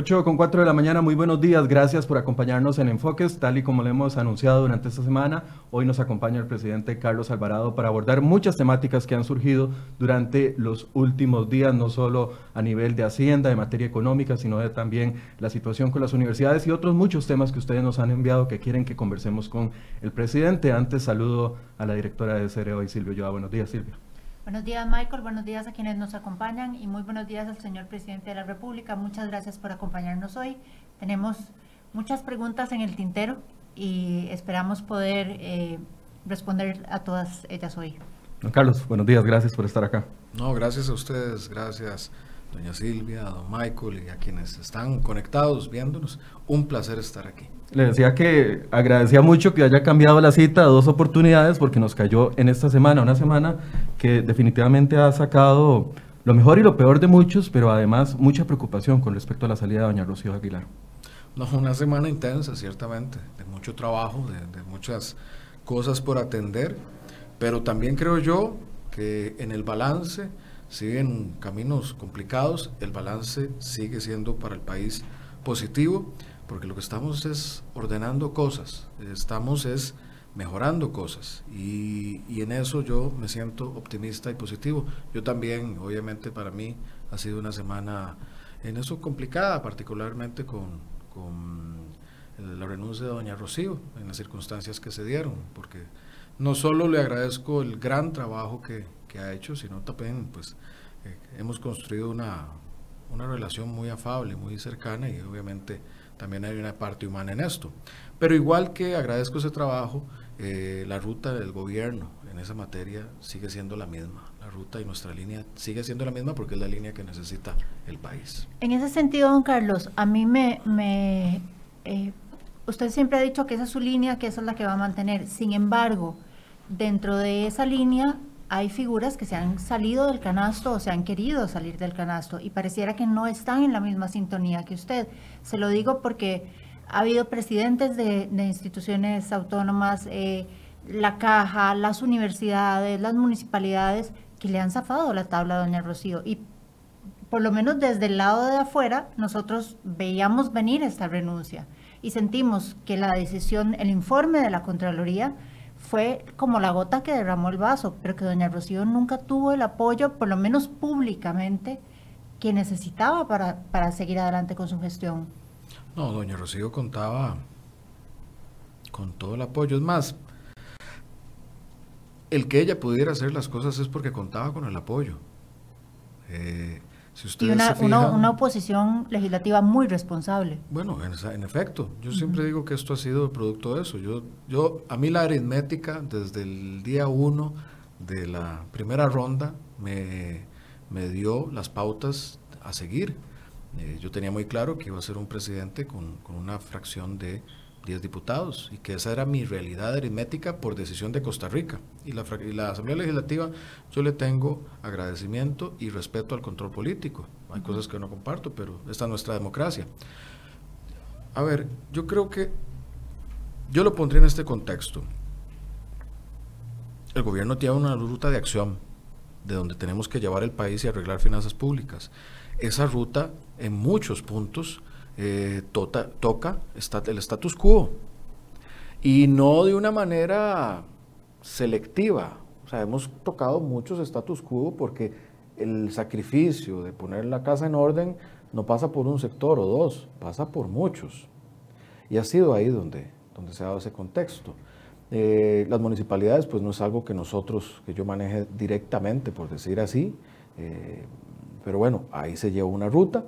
8 con 4 de la mañana, muy buenos días, gracias por acompañarnos en Enfoques, tal y como le hemos anunciado durante esta semana. Hoy nos acompaña el presidente Carlos Alvarado para abordar muchas temáticas que han surgido durante los últimos días, no solo a nivel de Hacienda, de materia económica, sino de también la situación con las universidades y otros muchos temas que ustedes nos han enviado que quieren que conversemos con el presidente. Antes saludo a la directora de Cereo y Silvio Yoa. Buenos días, Silvio. Buenos días, Michael. Buenos días a quienes nos acompañan y muy buenos días al señor presidente de la República. Muchas gracias por acompañarnos hoy. Tenemos muchas preguntas en el tintero y esperamos poder eh, responder a todas ellas hoy. Don Carlos, buenos días. Gracias por estar acá. No, gracias a ustedes. Gracias doña Silvia, don Michael y a quienes están conectados viéndonos. Un placer estar aquí. Le decía que agradecía mucho que haya cambiado la cita a dos oportunidades porque nos cayó en esta semana, una semana que definitivamente ha sacado lo mejor y lo peor de muchos, pero además mucha preocupación con respecto a la salida de doña Rocío Aguilar. No, una semana intensa, ciertamente, de mucho trabajo, de, de muchas cosas por atender, pero también creo yo que en el balance siguen caminos complicados, el balance sigue siendo para el país positivo, porque lo que estamos es ordenando cosas, estamos es mejorando cosas y, y, en eso yo me siento optimista y positivo. Yo también, obviamente para mí ha sido una semana en eso complicada, particularmente con, con la renuncia de doña Rocío, en las circunstancias que se dieron, porque no solo le agradezco el gran trabajo que, que ha hecho, sino también pues eh, hemos construido una, una relación muy afable, muy cercana y obviamente también hay una parte humana en esto. Pero igual que agradezco ese trabajo, eh, la ruta del gobierno en esa materia sigue siendo la misma. La ruta y nuestra línea sigue siendo la misma porque es la línea que necesita el país. En ese sentido, don Carlos, a mí me... me eh, usted siempre ha dicho que esa es su línea, que esa es la que va a mantener. Sin embargo, dentro de esa línea hay figuras que se han salido del canasto o se han querido salir del canasto y pareciera que no están en la misma sintonía que usted. Se lo digo porque ha habido presidentes de, de instituciones autónomas, eh, la caja, las universidades, las municipalidades, que le han zafado la tabla a doña Rocío. Y por lo menos desde el lado de afuera, nosotros veíamos venir esta renuncia y sentimos que la decisión, el informe de la Contraloría, fue como la gota que derramó el vaso, pero que doña Rocío nunca tuvo el apoyo, por lo menos públicamente, que necesitaba para, para seguir adelante con su gestión. No, doña Rocío contaba con todo el apoyo. Es más, el que ella pudiera hacer las cosas es porque contaba con el apoyo. Eh, si y una, fijan, una, una, oposición legislativa muy responsable. Bueno, en, en efecto, yo uh -huh. siempre digo que esto ha sido producto de eso. Yo, yo, a mí la aritmética, desde el día uno de la primera ronda, me, me dio las pautas a seguir. Eh, yo tenía muy claro que iba a ser un presidente con, con una fracción de 10 diputados y que esa era mi realidad aritmética por decisión de Costa Rica. Y la, y la, Asamblea Legislativa yo le tengo agradecimiento y respeto al control político. Hay uh -huh. cosas que no comparto, pero esta es nuestra democracia. A ver, yo creo que yo lo pondría en este contexto. El gobierno tiene una ruta de acción de donde tenemos que llevar el país y arreglar finanzas públicas. Esa ruta en muchos puntos eh, tota, toca está, el status quo y no de una manera selectiva. O sea, hemos tocado muchos status quo porque el sacrificio de poner la casa en orden no pasa por un sector o dos, pasa por muchos. Y ha sido ahí donde, donde se ha dado ese contexto. Eh, las municipalidades, pues no es algo que nosotros, que yo maneje directamente, por decir así, eh, pero bueno, ahí se lleva una ruta,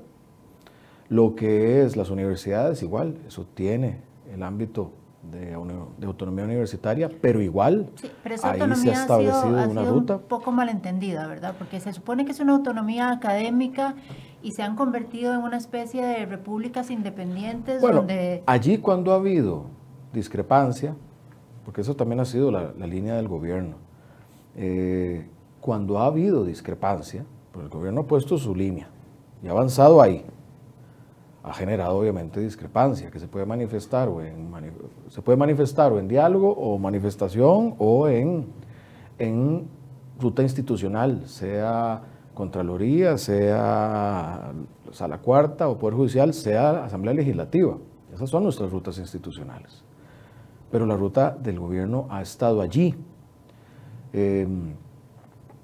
lo que es las universidades, igual, eso tiene el ámbito de, de autonomía universitaria, pero igual sí, pero esa ahí se ha establecido ha sido, ha una sido ruta. Un poco malentendida, ¿verdad? Porque se supone que es una autonomía académica y se han convertido en una especie de repúblicas independientes bueno, donde... Allí cuando ha habido discrepancia, porque eso también ha sido la, la línea del gobierno, eh, cuando ha habido discrepancia, pues el gobierno ha puesto su línea y ha avanzado ahí ha generado obviamente discrepancia que se puede manifestar o en se puede manifestar o en diálogo o manifestación o en, en ruta institucional, sea Contraloría, sea Sala Cuarta o Poder Judicial, sea Asamblea Legislativa. Esas son nuestras rutas institucionales. Pero la ruta del gobierno ha estado allí. Em,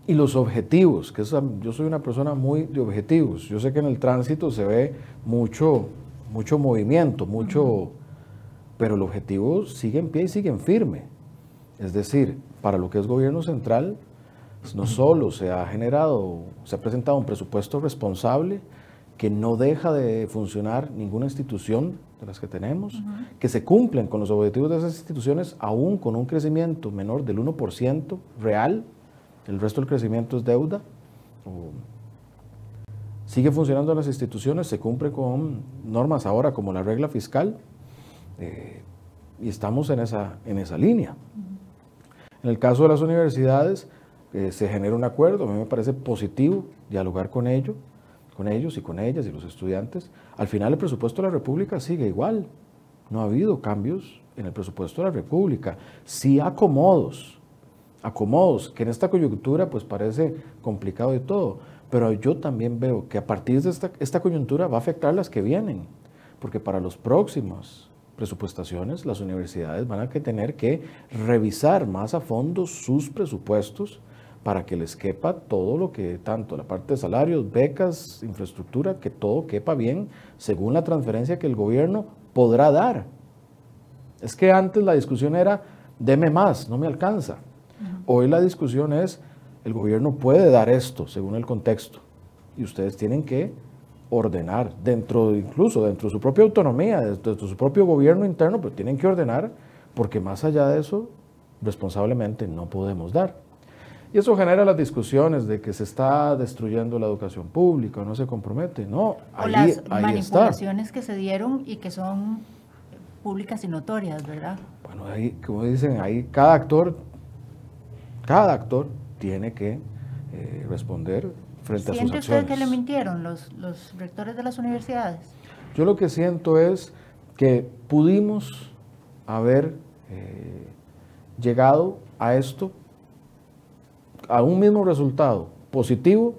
y los objetivos, que yo soy una persona muy de objetivos. Yo sé que en el tránsito se ve mucho, mucho movimiento, mucho, pero el objetivo sigue en pie y sigue en firme. Es decir, para lo que es gobierno central, no solo se ha generado, se ha presentado un presupuesto responsable que no deja de funcionar ninguna institución de las que tenemos, que se cumplen con los objetivos de esas instituciones aún con un crecimiento menor del 1% real el resto del crecimiento es deuda. sigue funcionando las instituciones, se cumple con normas ahora como la regla fiscal eh, y estamos en esa, en esa línea. En el caso de las universidades, eh, se genera un acuerdo, a mí me parece positivo dialogar con ellos, con ellos y con ellas y los estudiantes. Al final el presupuesto de la República sigue igual, no ha habido cambios en el presupuesto de la República, sí acomodos, acomodos, que en esta coyuntura pues parece complicado y todo, pero yo también veo que a partir de esta, coyuntura va a afectar las que vienen, porque para los próximos presupuestaciones las universidades van a tener que revisar más a fondo sus presupuestos para que les quepa todo lo que, tanto la parte de salarios, becas, infraestructura, que todo quepa bien según la transferencia que el gobierno podrá dar. Es que antes la discusión era, deme más, no me alcanza. Hoy la discusión es, el gobierno puede dar esto según el contexto y ustedes tienen que ordenar dentro, incluso dentro de su propia autonomía, dentro de su propio gobierno interno, pero tienen que ordenar porque más allá de eso, responsablemente no podemos dar. Y eso genera las discusiones de que se está destruyendo la educación pública, no se compromete. No, o las manipulaciones que se dieron y que son públicas y notorias, ¿verdad? Bueno, ahí, como dicen, ahí cada actor cada actor tiene que eh, responder frente a sus acciones. ¿Siente usted que le mintieron los, los rectores de las universidades? Yo lo que siento es que pudimos haber eh, llegado a esto, a un mismo resultado positivo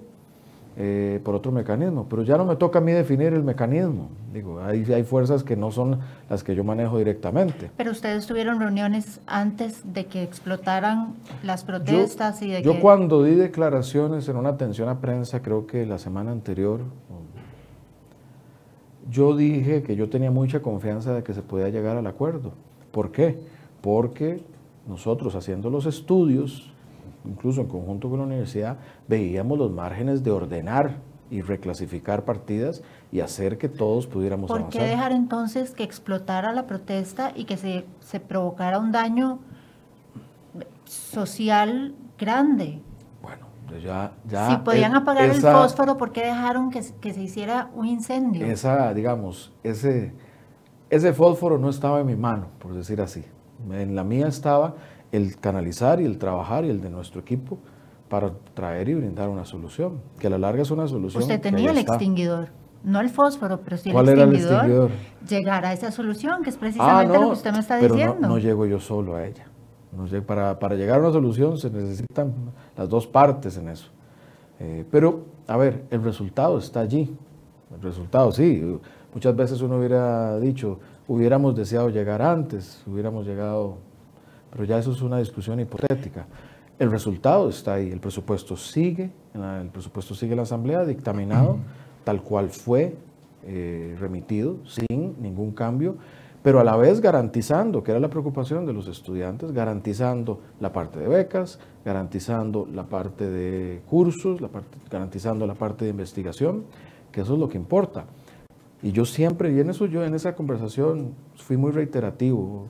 eh, por otro mecanismo, pero ya no me toca a mí definir el mecanismo. Digo, hay, hay fuerzas que no son las que yo manejo directamente. Pero ustedes tuvieron reuniones antes de que explotaran las protestas yo, y de yo cuando di declaraciones en una atención a prensa, creo que la semana anterior, yo dije que yo tenía mucha confianza de que se podía llegar al acuerdo. ¿Por qué? Porque nosotros haciendo los estudios, incluso en conjunto con la universidad, veíamos los márgenes de ordenar y reclasificar partidas y hacer que todos pudiéramos avanzar. ¿Por qué dejar entonces que explotara la protesta y que se, se provocara un daño social grande? Bueno, ya... ya si podían apagar el fósforo, ¿por qué dejaron que, que, se hiciera un incendio? Esa, digamos, ese, ese fósforo no estaba en mi mano, por decir así. En la mía estaba el canalizar y el trabajar y el de nuestro equipo para traer y brindar una solución, que a la larga es una solución. Usted tenía el extinguidor, no el fósforo, pero sí el extinguidor, llegar a esa solución, que es precisamente ah, lo que usted me está diciendo. No, no llego yo solo a ella. para, para, llegar a una solución se necesitan las dos partes en eso. Eh, pero, a ver, el resultado está allí. El resultado, sí. Muchas veces uno hubiera dicho, hubiéramos deseado llegar antes, hubiéramos llegado, pero ya eso es una discusión hipotética. El resultado está ahí, el presupuesto sigue, el presupuesto sigue en la Asamblea dictaminado tal cual fue eh, remitido, sin ningún cambio, pero a la vez garantizando, que era la preocupación de los estudiantes, garantizando la parte de becas, garantizando la parte de cursos, la parte, garantizando la parte de investigación, que eso es lo que importa. Y yo siempre, y en eso yo en esa conversación fui muy reiterativo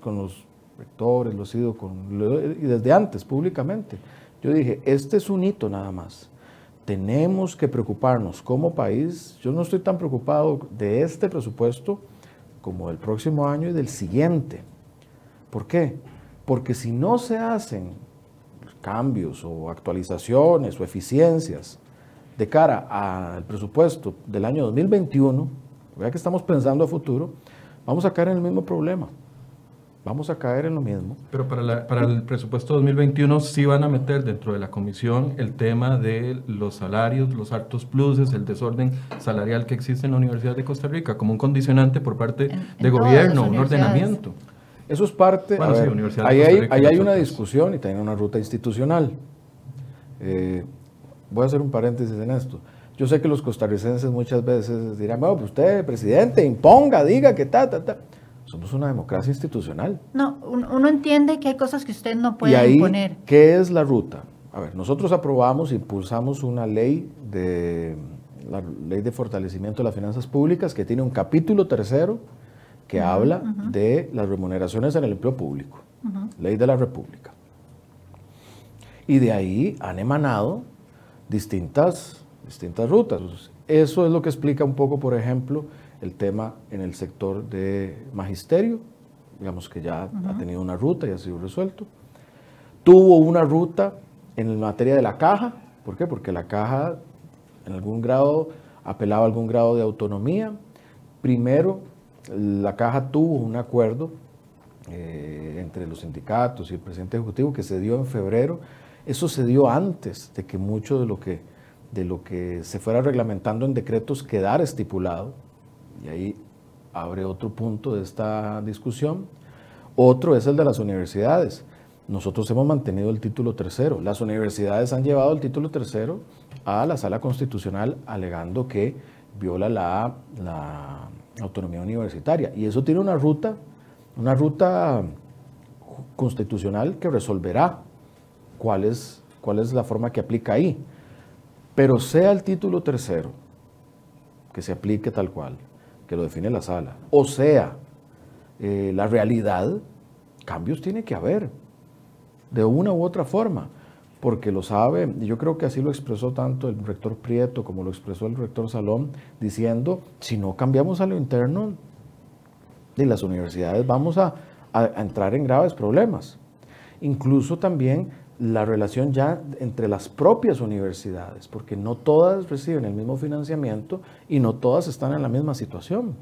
con los rectores, lo he sido con, y desde antes públicamente. Yo dije, este es un hito nada más. Tenemos que preocuparnos como país. Yo no estoy tan preocupado de este presupuesto como del próximo año y del siguiente. ¿Por qué? Porque si no se hacen cambios o actualizaciones o eficiencias de cara al presupuesto del año 2021, vea que estamos pensando a futuro, vamos a caer en el mismo problema vamos a caer en lo mismo. Pero para, para el presupuesto 2021 sí van a meter dentro de la comisión el tema de los salarios, los altos pluses, el desorden salarial que existe en la Universidad de Costa Rica, como un condicionante por parte de gobierno, un ordenamiento. Eso es parte, bueno, ahí hay, hay una discusión y también una ruta institucional. Eh, voy a hacer un paréntesis en esto. Yo sé que los costarricenses muchas veces dirán, bueno, pues usted, presidente, imponga, diga que ta, ta, ta. Somos una democracia institucional. No, uno entiende que hay cosas que usted no puede ¿Y ahí, imponer. ¿Qué es la ruta? A ver, nosotros aprobamos, impulsamos una ley de la ley de fortalecimiento de las finanzas públicas que tiene un capítulo tercero que habla de las remuneraciones en el empleo público, ley de la República. Y de ahí han emanado distintas, distintas rutas. Eso es lo que explica un poco, por ejemplo, el tema en el sector de magisterio, digamos que ya ha tenido una ruta y ha sido resuelto. Tuvo una ruta en materia de la caja, ¿por qué? Porque la caja en algún grado apelaba a algún grado de autonomía. Primero, la caja tuvo un acuerdo eh, entre los sindicatos y el presidente ejecutivo que se dio en febrero. Eso se dio antes de que mucho de lo que, de lo que se fuera reglamentando en decretos quedara estipulado y ahí abre otro punto de esta discusión. Otro es el de las universidades. Nosotros hemos mantenido el título tercero. Las universidades han llevado el título tercero a la sala constitucional alegando que viola la, autonomía universitaria. Y eso tiene una ruta, una ruta constitucional que resolverá cuál es, la forma que aplica ahí. Pero sea el título tercero, que se aplique tal cual, que lo define la sala, o sea, eh, la realidad, cambios tiene que haber, de una u otra forma, porque lo sabe, y yo creo que así lo expresó tanto el rector Prieto como lo expresó el rector Salón, diciendo, si no cambiamos a lo interno de las universidades, vamos a, a entrar en graves problemas. Incluso también la relación ya entre las propias universidades, porque no todas reciben el mismo financiamiento y no todas están en la misma situación.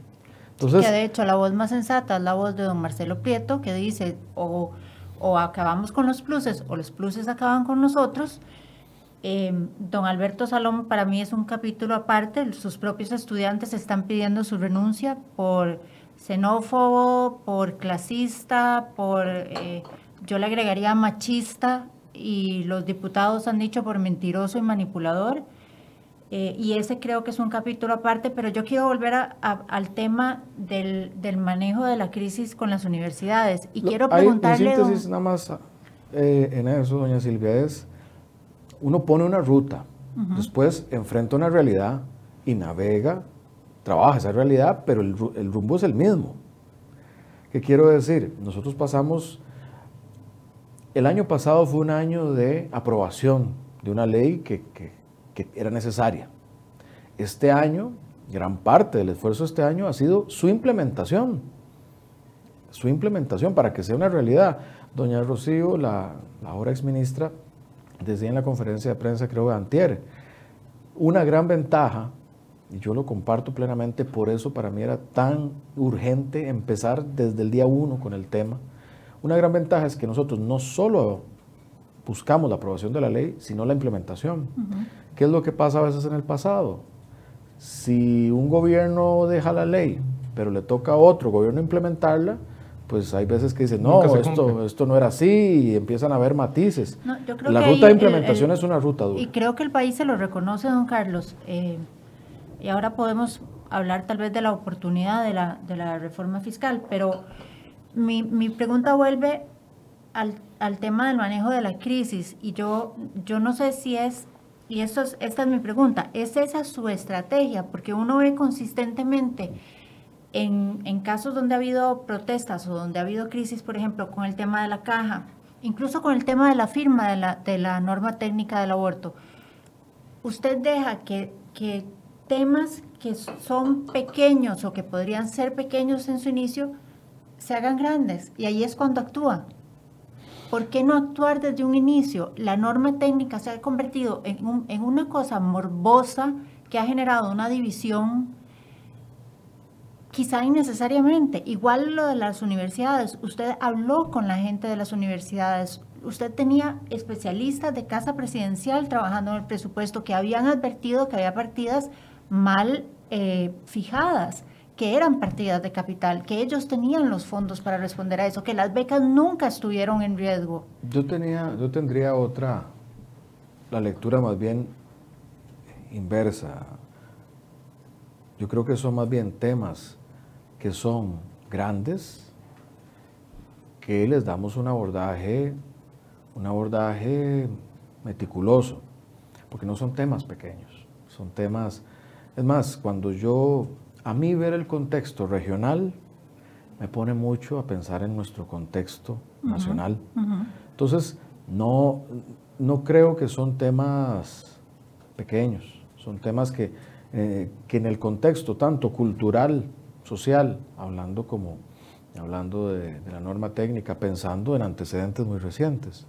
Entonces, que de hecho la voz más sensata es la voz de don Marcelo Prieto, que dice o, o acabamos con los pluses o los pluses acaban con nosotros. Em, don Alberto Salón para mí es un capítulo aparte, sus propios estudiantes están pidiendo su renuncia por xenófobo, por clasista, por, eh, yo le agregaría machista, y los diputados han dicho por mentiroso y manipulador. Eh, y ese creo que es un capítulo aparte, pero yo quiero volver al tema del, del, manejo de la crisis con las universidades. Y quiero preguntarle... Hay, síntesis nada más eh, en eso, doña Silvia, es, uno pone una ruta, después enfrenta una realidad y navega, trabaja esa realidad, pero el, el rumbo es el mismo. ¿Qué quiero decir? Nosotros pasamos el año pasado fue un año de aprobación de una ley que, era necesaria. Este año, gran parte del esfuerzo de este año ha sido su implementación. Su implementación para que sea una realidad. Doña Rocío, la, ahora exministra, decía en la conferencia de prensa, creo de Antier, una gran ventaja, y yo lo comparto plenamente, por eso para mí era tan urgente empezar desde el día uno con el tema, una gran ventaja es que nosotros no solo buscamos la aprobación de la ley, sino la implementación. ¿Qué es lo que pasa a veces en el pasado? Si un gobierno deja la ley, pero le toca a otro gobierno implementarla, pues hay veces que dicen, no, esto, esto no era así y empiezan a haber matices. la ruta de implementación es una ruta dura. Y creo que el país se lo reconoce, don Carlos. Eh, y ahora podemos hablar tal vez de la oportunidad de la, de la reforma fiscal, pero mi, mi pregunta vuelve al, al, tema del manejo de la crisis y yo, yo no sé si es, y esto es, esta es mi pregunta, ¿es esa su estrategia? Porque uno ve consistentemente en, en casos donde ha habido protestas o donde ha habido crisis, por ejemplo, con el tema de la caja, incluso con el tema de la firma de la, de la norma técnica del aborto, usted deja que, que temas que son pequeños o que podrían ser pequeños en su inicio, se hagan grandes y ahí es cuando actúa. ¿Por qué no actuar desde un inicio? La norma técnica se ha convertido en, en una cosa morbosa que ha generado una división Quizá innecesariamente. Igual lo de las universidades. Usted habló con la gente de las universidades. Usted tenía especialistas de casa presidencial trabajando en el presupuesto que habían advertido que había partidas mal eh, fijadas que eran partidas de capital, que ellos tenían los fondos para responder a eso, que las becas nunca estuvieron en riesgo. Yo tenía, yo tendría otra, la lectura más bien inversa. Yo creo que son más bien temas que son grandes, que les damos un abordaje, un abordaje meticuloso, porque no son temas pequeños, son temas, es más, cuando yo a mí ver el contexto regional me pone mucho a pensar en nuestro contexto nacional. Entonces, no, no creo que son temas pequeños, son temas que, eh, que en el contexto tanto cultural, social, hablando como hablando de, de la norma técnica, pensando en antecedentes muy recientes,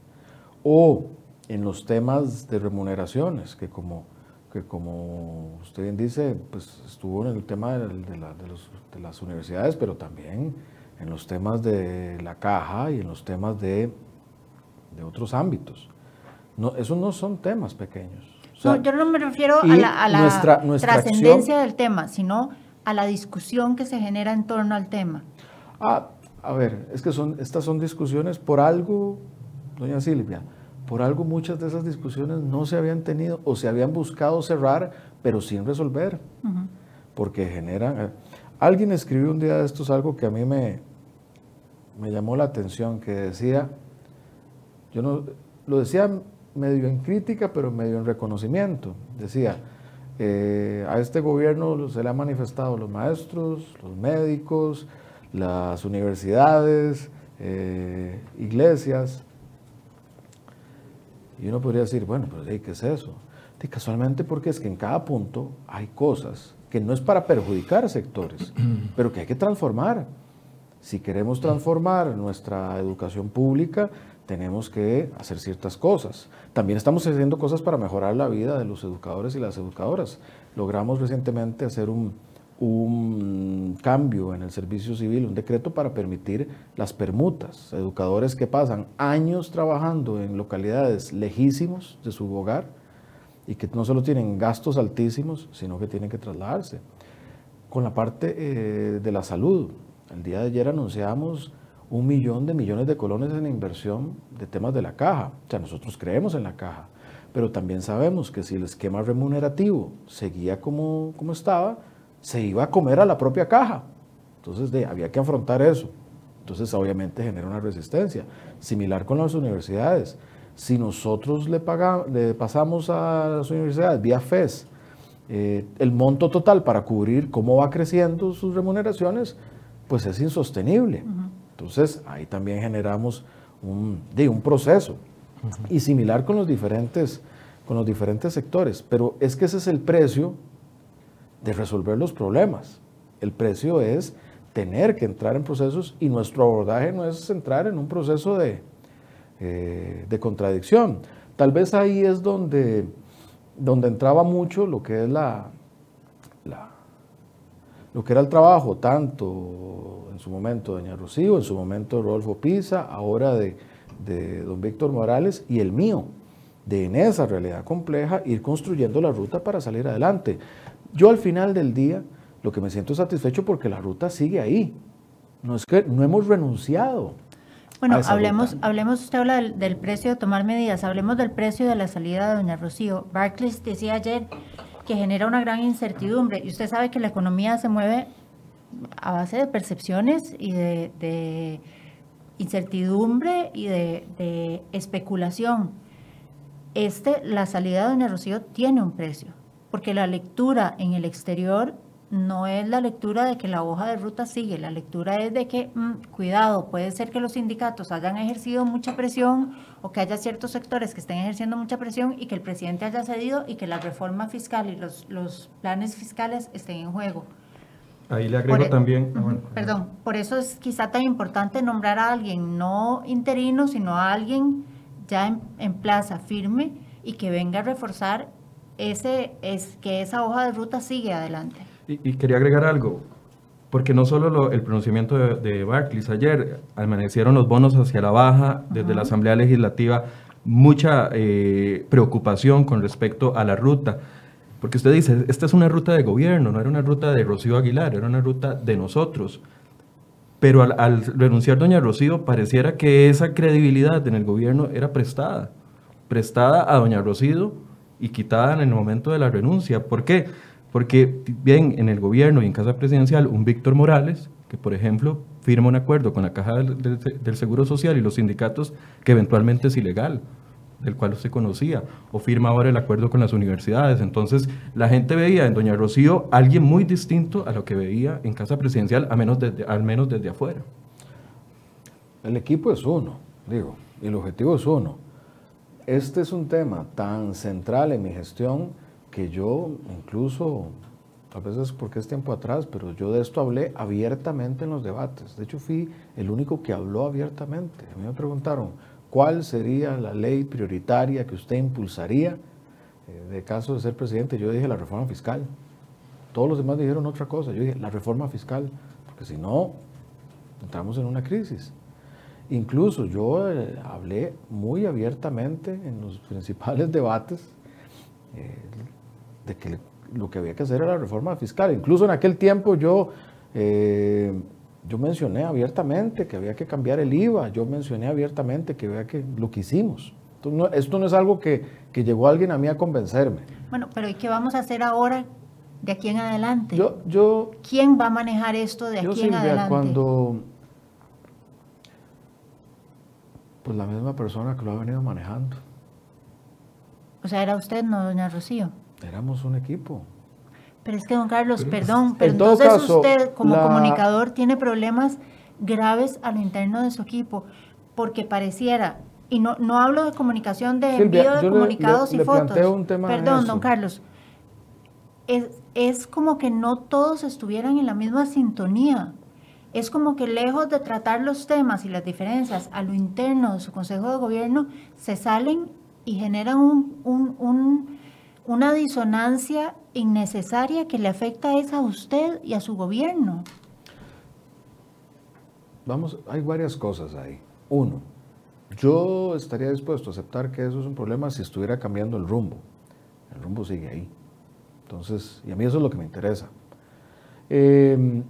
o en los temas de remuneraciones, que como que como usted bien dice, pues estuvo en el tema de, de, las universidades, pero también en los temas de la caja y en los temas de, otros ámbitos. No, esos no son temas pequeños. no, yo no me refiero a la, trascendencia del tema, sino a la discusión que se genera en torno al tema. Ah, a ver, es que son, estas son discusiones por algo, doña Silvia, por algo muchas de esas discusiones no se habían tenido o se habían buscado cerrar, pero sin resolver, porque generan... Eh, alguien escribió un día de estos algo que a mí me, me llamó la atención, que decía, yo no, lo decía medio en crítica, pero medio en reconocimiento. Decía, eh, a este gobierno se le han manifestado los maestros, los médicos, las universidades, eh, iglesias, y uno podría decir, bueno, pero ¿qué es eso? Y casualmente porque es que en cada punto hay cosas que no es para perjudicar sectores, pero que hay que transformar. Si queremos transformar nuestra educación pública, tenemos que hacer ciertas cosas. También estamos haciendo cosas para mejorar la vida de los educadores y las educadoras. Logramos recientemente hacer un, un cambio en el servicio civil, un decreto para permitir las permutas. Educadores que pasan años trabajando en localidades lejísimos de su hogar y que no solo tienen gastos altísimos, sino que tienen que trasladarse. Con la parte eh, de la salud, el día de ayer anunciamos un millón de millones de colones en inversión de temas de la caja. O sea, nosotros creemos en la caja, pero también sabemos que si el esquema remunerativo seguía como, como estaba, se iba a comer a la propia caja. Entonces de, había que afrontar eso. Entonces obviamente genera una resistencia. Similar con las universidades. Si nosotros le, le pasamos a las universidades vía FES eh, el monto total para cubrir cómo va creciendo sus remuneraciones, pues es insostenible. Entonces ahí también generamos un, de, un proceso. Y similar con los, diferentes, con los diferentes sectores. Pero es que ese es el precio de resolver los problemas. El precio es tener que entrar en procesos y nuestro abordaje no es entrar en un proceso de, eh, de contradicción. Tal vez ahí es donde, donde entraba mucho lo que es la, lo que era el trabajo, tanto en su momento de Doña Rocío, en su momento Rodolfo Pisa, ahora de, de don Víctor Morales y el mío, de en esa realidad compleja ir construyendo la ruta para salir adelante. Yo al final del día lo que me siento satisfecho porque la ruta sigue ahí. No es que no hemos renunciado. Bueno, hablemos, hablemos, usted habla del, precio de tomar medidas, hablemos del precio de la salida de doña Rocío. Barclays decía ayer que genera una gran incertidumbre y usted sabe que la economía se mueve a base de percepciones y de, incertidumbre y de, de especulación. Este, la salida de doña Rocío tiene un precio porque la lectura en el exterior no es la lectura de que la hoja de ruta sigue, la lectura es de que, mm, cuidado, puede ser que los sindicatos hayan ejercido mucha presión o que haya ciertos sectores que estén ejerciendo mucha presión y que el presidente haya cedido y que la reforma fiscal y los, los planes fiscales estén en juego. Ahí le agrego e- también. Ah, perdón, por eso es quizá tan importante nombrar a alguien no interino, sino a alguien ya en, en plaza firme y que venga a reforzar ese, es que esa hoja de ruta sigue adelante. Y, quería agregar algo. porque no solo el pronunciamiento de, de, Barclays ayer, amanecieron los bonos hacia la baja desde la Asamblea Legislativa, mucha eh, preocupación con respecto a la ruta, porque usted dice, esta es una ruta de gobierno, no era una ruta de Rocío Aguilar, era una ruta de nosotros. Pero al, al renunciar doña Rocío, pareciera que esa credibilidad en el gobierno era prestada, prestada a doña Rocío y quitada en el momento de la renuncia. ¿Por qué? Porque bien en el gobierno y en Casa Presidencial, un Víctor Morales, que por ejemplo firma un acuerdo con la Caja del, Seguro Social y los sindicatos que eventualmente es ilegal, del cual usted conocía, o firma ahora el acuerdo con las universidades. Entonces la gente veía en Doña Rocío alguien muy distinto a lo que veía en Casa Presidencial, a menos desde, al menos desde afuera. El equipo es uno, digo, y el objetivo es uno. Este es un tema tan central en mi gestión que yo incluso, a veces porque es tiempo atrás, pero yo de esto hablé abiertamente en los debates. De hecho, fui el único que habló abiertamente. A mí me preguntaron, ¿cuál sería la ley prioritaria que usted impulsaría eh, de caso de ser presidente? Yo dije la reforma fiscal. Todos los demás dijeron otra cosa. Yo dije la reforma fiscal, porque si no, entramos en una crisis. Incluso yo eh, hablé muy abiertamente en los principales debates eh, de que lo que había que hacer era la reforma fiscal. Incluso en aquel tiempo yo, eh, yo mencioné abiertamente que había que cambiar el IVA, yo mencioné abiertamente que había que lo que hicimos. esto no es algo que, que, llegó alguien a mí a convencerme. Bueno, pero ¿y qué vamos a hacer ahora de aquí en adelante? Yo, yo, ¿Quién va a manejar esto de aquí en adelante? Cuando, pues la misma persona que lo ha venido manejando. O sea, era usted, no doña Rocío. Éramos un equipo. Pero es que, don Carlos, perdón, pero entonces usted como comunicador tiene problemas graves a lo interno de su equipo, porque pareciera, y no, no hablo de comunicación de envío de comunicados y fotos. perdón, don Carlos, es, es como que no todos estuvieran en la misma sintonía. Es como que lejos de tratar los temas y las diferencias a lo interno de su Consejo de Gobierno, se salen y generan un una disonancia innecesaria que le afecta a usted y a su gobierno. Vamos, hay varias cosas ahí. Uno, yo estaría dispuesto a aceptar que eso es un problema si estuviera cambiando el rumbo. El rumbo sigue ahí. Entonces, y a mí eso es lo que me interesa. Em,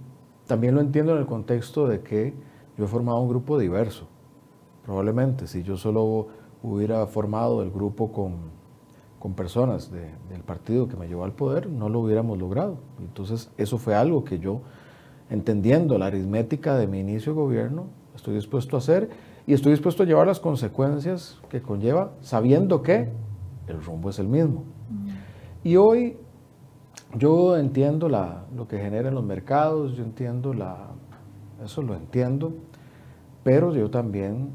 también lo entiendo en el contexto de que yo he formado un grupo diverso. Probablemente si yo solo hubiera formado el grupo con con personas del partido que me llevó al poder, no lo hubiéramos logrado. Entonces, eso fue algo que yo, entendiendo la aritmética de mi inicio de gobierno, estoy dispuesto a hacer y estoy dispuesto a llevar las consecuencias que conlleva, sabiendo que el rumbo es el mismo. Mm. Y hoy yo entiendo la, lo que generan los mercados, yo entiendo la, eso lo entiendo, pero yo también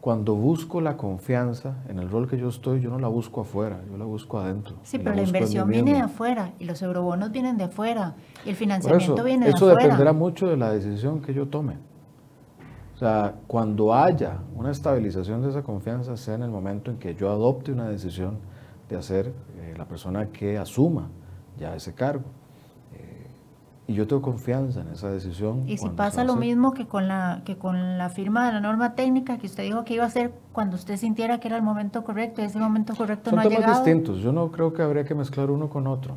cuando busco la confianza en el rol que yo estoy, yo no la busco afuera, yo la busco adentro. Sí, pero la, inversión viene de afuera y los eurobonos vienen de afuera y el financiamiento viene de afuera. Eso dependerá mucho de la decisión que yo tome. O sea, cuando haya una estabilización de esa confianza, sea en el momento en que yo adopte una decisión de hacer la persona que asuma ya ese cargo. Y yo tengo confianza en esa decisión. Y si pasa lo mismo que con, la, que con la firma de la norma técnica que usted dijo que iba a hacer cuando usted sintiera que era el momento correcto y ese momento correcto no ha llegado. Son temas distintos. Yo no creo que habría que mezclar uno con otro.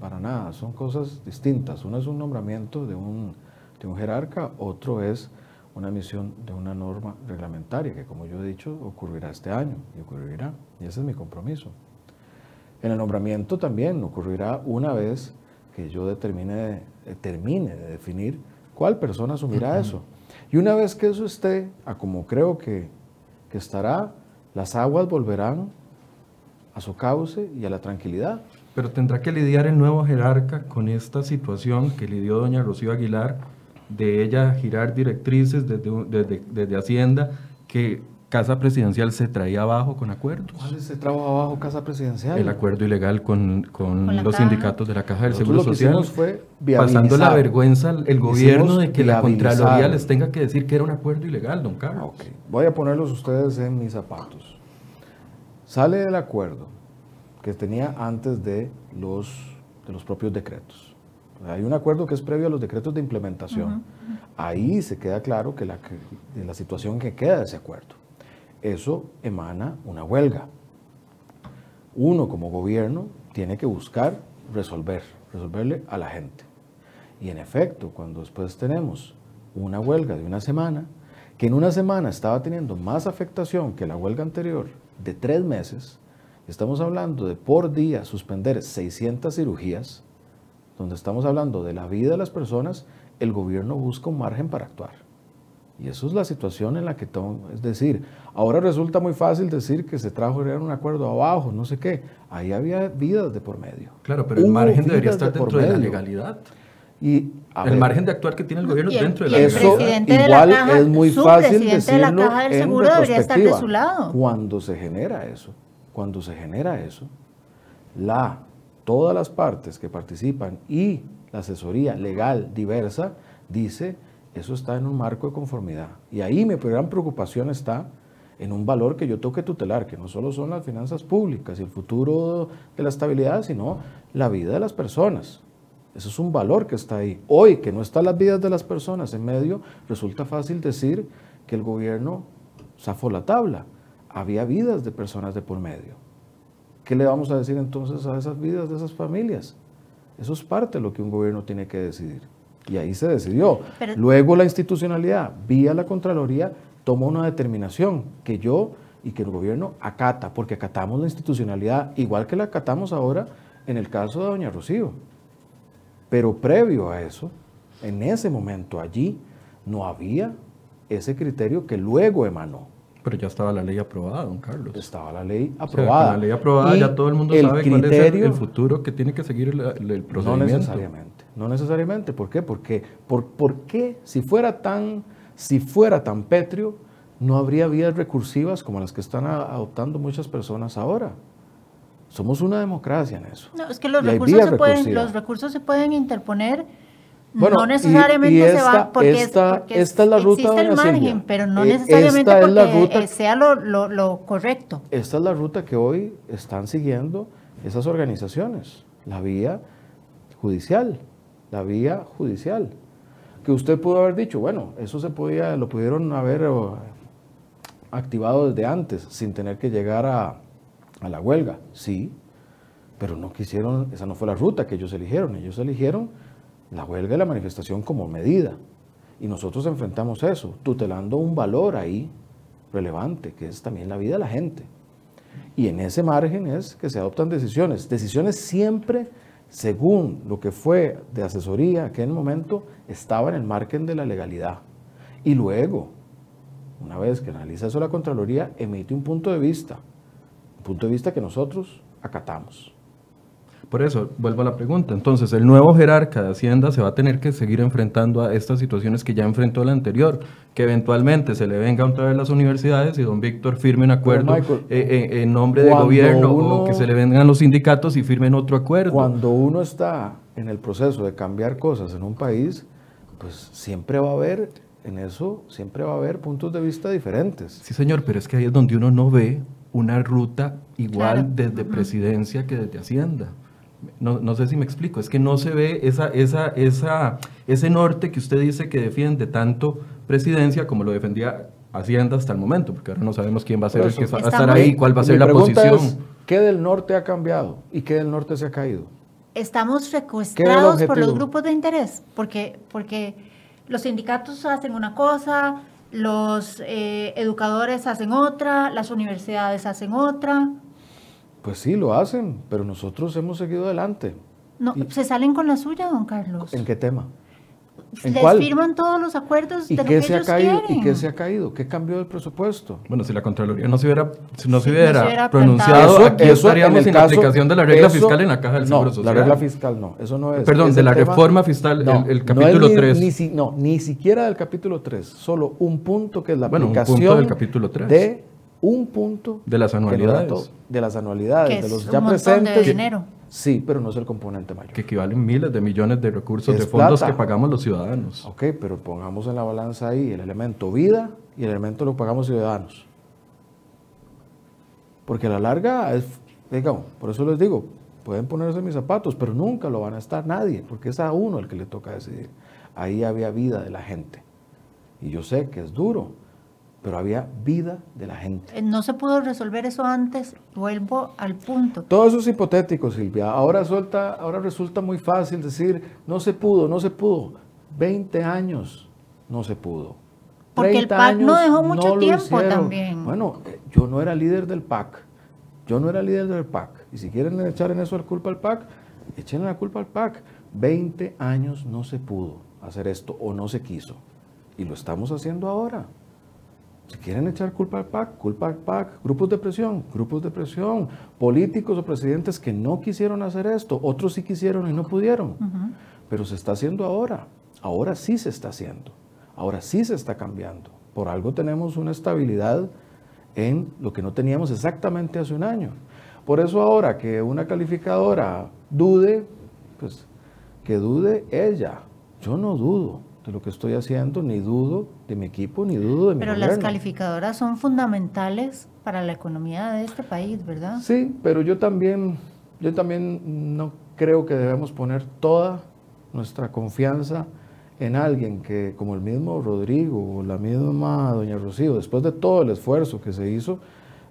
Para nada. Son cosas distintas. Uno es un nombramiento de un, de un jerarca, otro es una emisión de una norma reglamentaria que, como yo he dicho, ocurrirá este año y ocurrirá. Y ese es mi compromiso. En el nombramiento también ocurrirá una vez que yo determine, eh, termine de definir cuál persona asumirá eso. Y una vez que eso esté, a como creo que, que estará, las aguas volverán a su cauce y a la tranquilidad. Pero tendrá que lidiar el nuevo jerarca con esta situación que lidió doña Rocío Aguilar, de ella girar directrices desde, desde, desde Hacienda, que Casa Presidencial se traía abajo con acuerdos. ¿Cuál se trajo abajo Casa Presidencial? El acuerdo ilegal con, con, los sindicatos de la Caja del Seguro Social. Fue pasando la vergüenza el gobierno de que la Contraloría les tenga que decir que era un acuerdo ilegal, don Carlos. Voy a ponerlos ustedes en mis zapatos. Sale el acuerdo que tenía antes de los, de los propios decretos. Hay un acuerdo que es previo a los decretos de implementación. Ahí se queda claro que la, que la situación que queda de ese acuerdo. Eso emana una huelga. Uno como gobierno tiene que buscar resolver, resolverle a la gente. Y en efecto, cuando después tenemos una huelga de una semana, que en una semana estaba teniendo más afectación que la huelga anterior de tres meses, estamos hablando de por día suspender 600 cirugías, donde estamos hablando de la vida de las personas, el gobierno busca un margen para actuar. Y eso es la situación en la que estamos, es decir, ahora resulta muy fácil decir que se trajo un acuerdo abajo, no sé qué, ahí había vidas de por medio. Claro, pero el margen debería estar dentro de la legalidad. Y el margen de actuar que tiene el gobierno dentro de la eso igual es muy fácil decirlo de la caja del seguro debería estar de su lado. Cuando se genera eso, cuando se genera eso, la todas las partes que participan y la asesoría legal diversa dice eso está en un marco de conformidad. Y ahí mi gran preocupación está en un valor que yo tengo que tutelar, que no solo son las finanzas públicas y el futuro de la estabilidad, sino la vida de las personas. Eso es un valor que está ahí. Hoy, que no están las vidas de las personas en medio, resulta fácil decir que el gobierno zafó la tabla. Había vidas de personas de por medio. ¿Qué le vamos a decir entonces a esas vidas de esas familias? Eso es parte de lo que un gobierno tiene que decidir. Y ahí se decidió. Luego la institucionalidad, vía la Contraloría, tomó una determinación que yo y que el gobierno acata, porque acatamos la institucionalidad igual que la acatamos ahora en el caso de doña Rocío. Pero previo a eso, en ese momento allí, no había ese criterio que luego emanó. Pero ya estaba la ley aprobada, don Carlos. Estaba la ley aprobada. la ley aprobada ya todo el mundo sabe cuál es el, futuro que tiene que seguir el, procedimiento. No necesariamente, no necesariamente. ¿Por qué? Porque, por, ¿Por qué si fuera tan, si fuera tan pétreo, no habría vías recursivas como las que están adoptando muchas personas ahora? Somos una democracia en eso. No, es que los, recursos se, pueden, los recursos se pueden interponer. no necesariamente se va porque, esta, esta es la ruta existe el margen, pero no eh, necesariamente porque sea lo, lo, lo, correcto. Esta es la ruta que hoy están siguiendo esas organizaciones, la vía judicial, la vía judicial. Que usted pudo haber dicho, bueno, eso se podía, lo pudieron haber activado desde antes, sin tener que llegar a, a la huelga, sí, pero no quisieron, esa no fue la ruta que ellos eligieron, ellos eligieron la huelga y la manifestación como medida. Y nosotros enfrentamos eso, tutelando un valor ahí relevante, que es también la vida de la gente. Y en ese margen es que se adoptan decisiones. Decisiones siempre, según lo que fue de asesoría en el momento, estaba en el margen de la legalidad. Y luego, una vez que analiza eso la Contraloría, emite un punto de vista punto de vista que nosotros acatamos. Por eso, vuelvo a la pregunta. Entonces, el nuevo jerarca de Hacienda se va a tener que seguir enfrentando a estas situaciones que ya enfrentó el anterior, que eventualmente se le venga otra vez las universidades y don Víctor firme un acuerdo eh, eh, en nombre del gobierno o que se le vengan los sindicatos y firmen otro acuerdo. Cuando uno está en el proceso de cambiar cosas en un país, pues siempre va a haber, en eso, siempre va a haber puntos de vista diferentes. Sí, señor, pero es que ahí es donde uno no ve una ruta igual desde presidencia que desde Hacienda. No, no, sé si me explico, es que no se ve esa, esa, esa, ese norte que usted dice que defiende tanto presidencia como lo defendía Hacienda hasta el momento, porque ahora no sabemos quién va a ser el que va a estar ahí, cuál va a ser la posición. ¿Qué del norte ha cambiado y qué del norte se ha caído? Estamos secuestrados por los grupos de interés, porque, porque los sindicatos hacen una cosa, los eh, educadores hacen otra, las universidades hacen otra. Pues sí, lo hacen, pero nosotros hemos seguido adelante. No, se salen con la suya, don Carlos. ¿En qué tema? les firman todos los acuerdos ¿Y de lo que se ellos ha caído, ¿Y qué se ha caído? ¿Qué cambió del presupuesto? Bueno, si la Contraloría no se hubiera, no se hubiera, pronunciado, aquí estaríamos en, la aplicación de la regla fiscal en la Caja del Seguro Social. la regla fiscal no, eso no es. Perdón, de la reforma fiscal, el, capítulo 3. Ni, no, ni siquiera del capítulo 3, solo un punto que es la aplicación del capítulo 3. de un punto de las anualidades. de las anualidades, de los ya presentes. De dinero. Sí, pero no es el componente mayor. Que equivalen miles de millones de recursos de fondos que pagamos los ciudadanos. Ok, pero pongamos en la balanza ahí el elemento vida y el elemento lo pagamos ciudadanos. Porque a la larga, es, digamos, por eso les digo, pueden ponerse mis zapatos, pero nunca lo van a estar nadie, porque es a uno el que le toca decidir. Ahí había vida de la gente. Y yo sé que es duro, pero había vida de la gente. Eh, no se pudo resolver eso antes, vuelvo al punto. Todo eso es hipotético, Silvia. Ahora, suelta, ahora resulta muy fácil decir, no se pudo, no se pudo. 20 años no se pudo. Porque el PAC no dejó mucho tiempo también. Bueno, eh, yo no era líder del PAC. Yo no era líder del PAC. Y si quieren echar en eso la culpa al PAC, echen la culpa al PAC. 20 años no se pudo hacer esto o no se quiso. Y lo estamos haciendo ahora. Si quieren echar culpa al PAC, culpa al PAC, grupos de presión, grupos de presión, políticos o presidentes que no quisieron hacer esto, otros sí quisieron y no pudieron. Pero se está haciendo ahora, ahora sí se está haciendo, ahora sí se está cambiando. Por algo tenemos una estabilidad en lo que no teníamos exactamente hace un año. Por eso ahora que una calificadora dude, pues que dude ella. Yo no dudo de lo que estoy haciendo, ni dudo de mi equipo, ni dudo de mi Pero las calificadoras son fundamentales para la economía de este país, ¿verdad? Sí, pero yo también, yo también no creo que debemos poner toda nuestra confianza en alguien que, como el mismo Rodrigo o la misma doña Rocío, después de todo el esfuerzo que se hizo,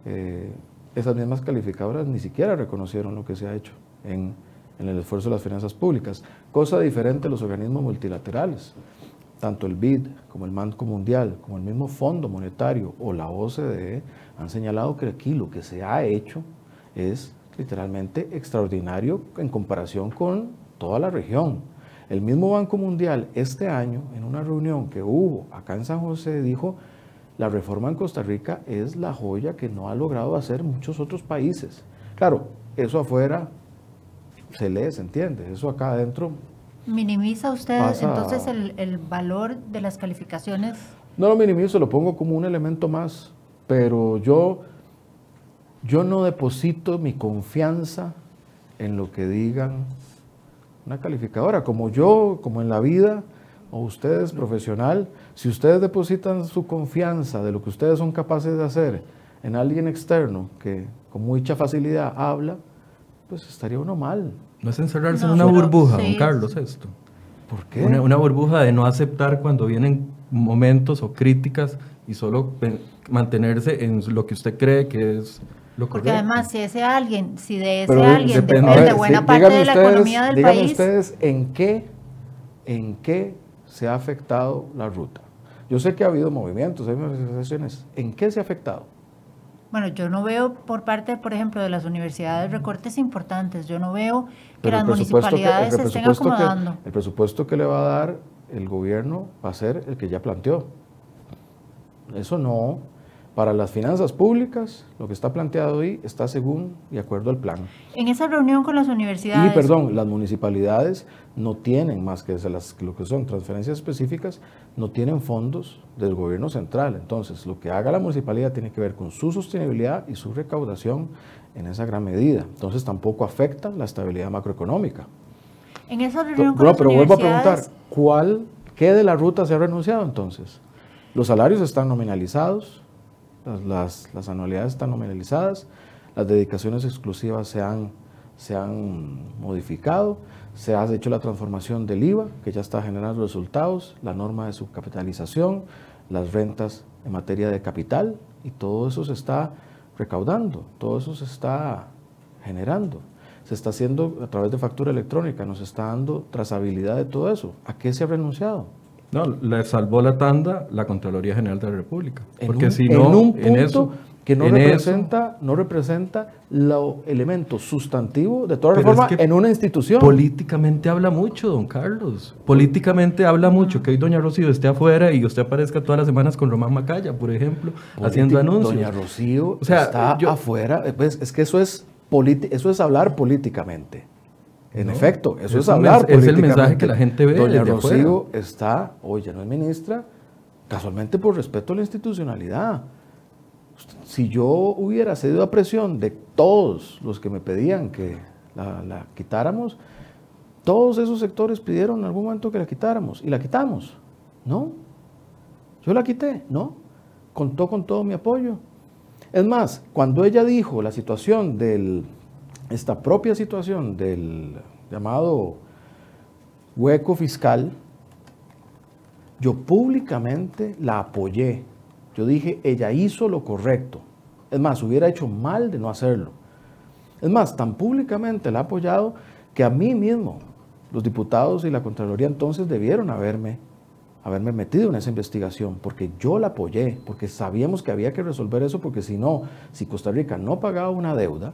eh, esas mismas calificadoras ni siquiera reconocieron lo que se ha hecho en, en el esfuerzo de las finanzas públicas. Cosa diferente a los organismos multilaterales tanto el BID como el Banco Mundial, como el mismo Fondo Monetario o la OCDE han señalado que aquí lo que se ha hecho es literalmente extraordinario en comparación con toda la región. El mismo Banco Mundial este año, en una reunión que hubo acá en San José, dijo, la reforma en Costa Rica es la joya que no ha logrado hacer muchos otros países. Claro, eso afuera se lee, se entiende, eso acá adentro ¿Minimiza usted entonces el, valor de las calificaciones? No lo minimizo, lo pongo como un elemento más, pero yo, yo no deposito mi confianza en lo que digan una calificadora, como yo, como en la vida, o ustedes profesional, si ustedes depositan su confianza de lo que ustedes son capaces de hacer en alguien externo que con mucha facilidad habla, pues estaría uno mal. No es encerrarse en una burbuja, don Carlos, esto. ¿Por qué? Una, burbuja de no aceptar cuando vienen momentos o críticas y solo mantenerse en lo que usted cree que es lo correcto. Porque además, si ese alguien, si de ese alguien depende, buena parte de la economía del país. ustedes en qué, en qué se ha afectado la ruta. Yo sé que ha habido movimientos, hay manifestaciones. ¿En qué se ha afectado? Bueno, yo no veo por parte, por ejemplo, de las universidades recortes importantes. Yo no veo que las municipalidades se estén acomodando. el presupuesto que le va a dar el gobierno va a ser el que ya planteó. Eso no. Para las finanzas públicas, lo que está planteado ahí está según y acuerdo al plan. En esa reunión con las universidades. Y perdón, las municipalidades no tienen más que las, lo que son transferencias específicas, no tienen fondos del gobierno central. Entonces, lo que haga la municipalidad tiene que ver con su sostenibilidad y su recaudación en esa gran medida. Entonces, tampoco afecta la estabilidad macroeconómica. En esa reunión con pero vuelvo a preguntar, ¿cuál, qué de la ruta se ha renunciado entonces? Los salarios están nominalizados, las, las, anualidades están nominalizadas, las dedicaciones exclusivas se han, se han modificado, se ha hecho la transformación del IVA, que ya está generando resultados, la norma de subcapitalización, las rentas en materia de capital, y todo eso se está recaudando, todo eso se está generando. Se está haciendo a través de factura electrónica, nos está dando trazabilidad de todo eso. ¿A qué se ha renunciado? No, le salvó la tanda la Contraloría General de la República. porque si no, en un punto eso, que no representa, no representa lo elemento sustantivo de toda reforma en una institución. Políticamente habla mucho, don Carlos. Políticamente habla mucho que hoy doña Rocío esté afuera y usted aparezca todas las semanas con Román Macaya, por ejemplo, haciendo anuncios. Doña Rocío está afuera. Pues, es que eso es, eso es hablar políticamente. En efecto, eso es, hablar. Es el mensaje que la gente ve. Doña Rocío está, hoy ya no es ministra, casualmente por respeto a la institucionalidad. Si yo hubiera cedido a presión de todos los que me pedían que la, quitáramos, todos esos sectores pidieron en algún momento que la quitáramos y la quitamos. ¿No? Yo la quité, ¿no? Contó con todo mi apoyo. Es más, cuando ella dijo la situación del esta propia situación del llamado hueco fiscal, yo públicamente la apoyé. Yo dije, ella hizo lo correcto. Es más, hubiera hecho mal de no hacerlo. Es más, tan públicamente la ha apoyado que a mí mismo, los diputados y la Contraloría entonces debieron haberme, haberme metido en esa investigación, porque yo la apoyé, porque sabíamos que había que resolver eso, porque si no, si Costa Rica no pagaba una deuda,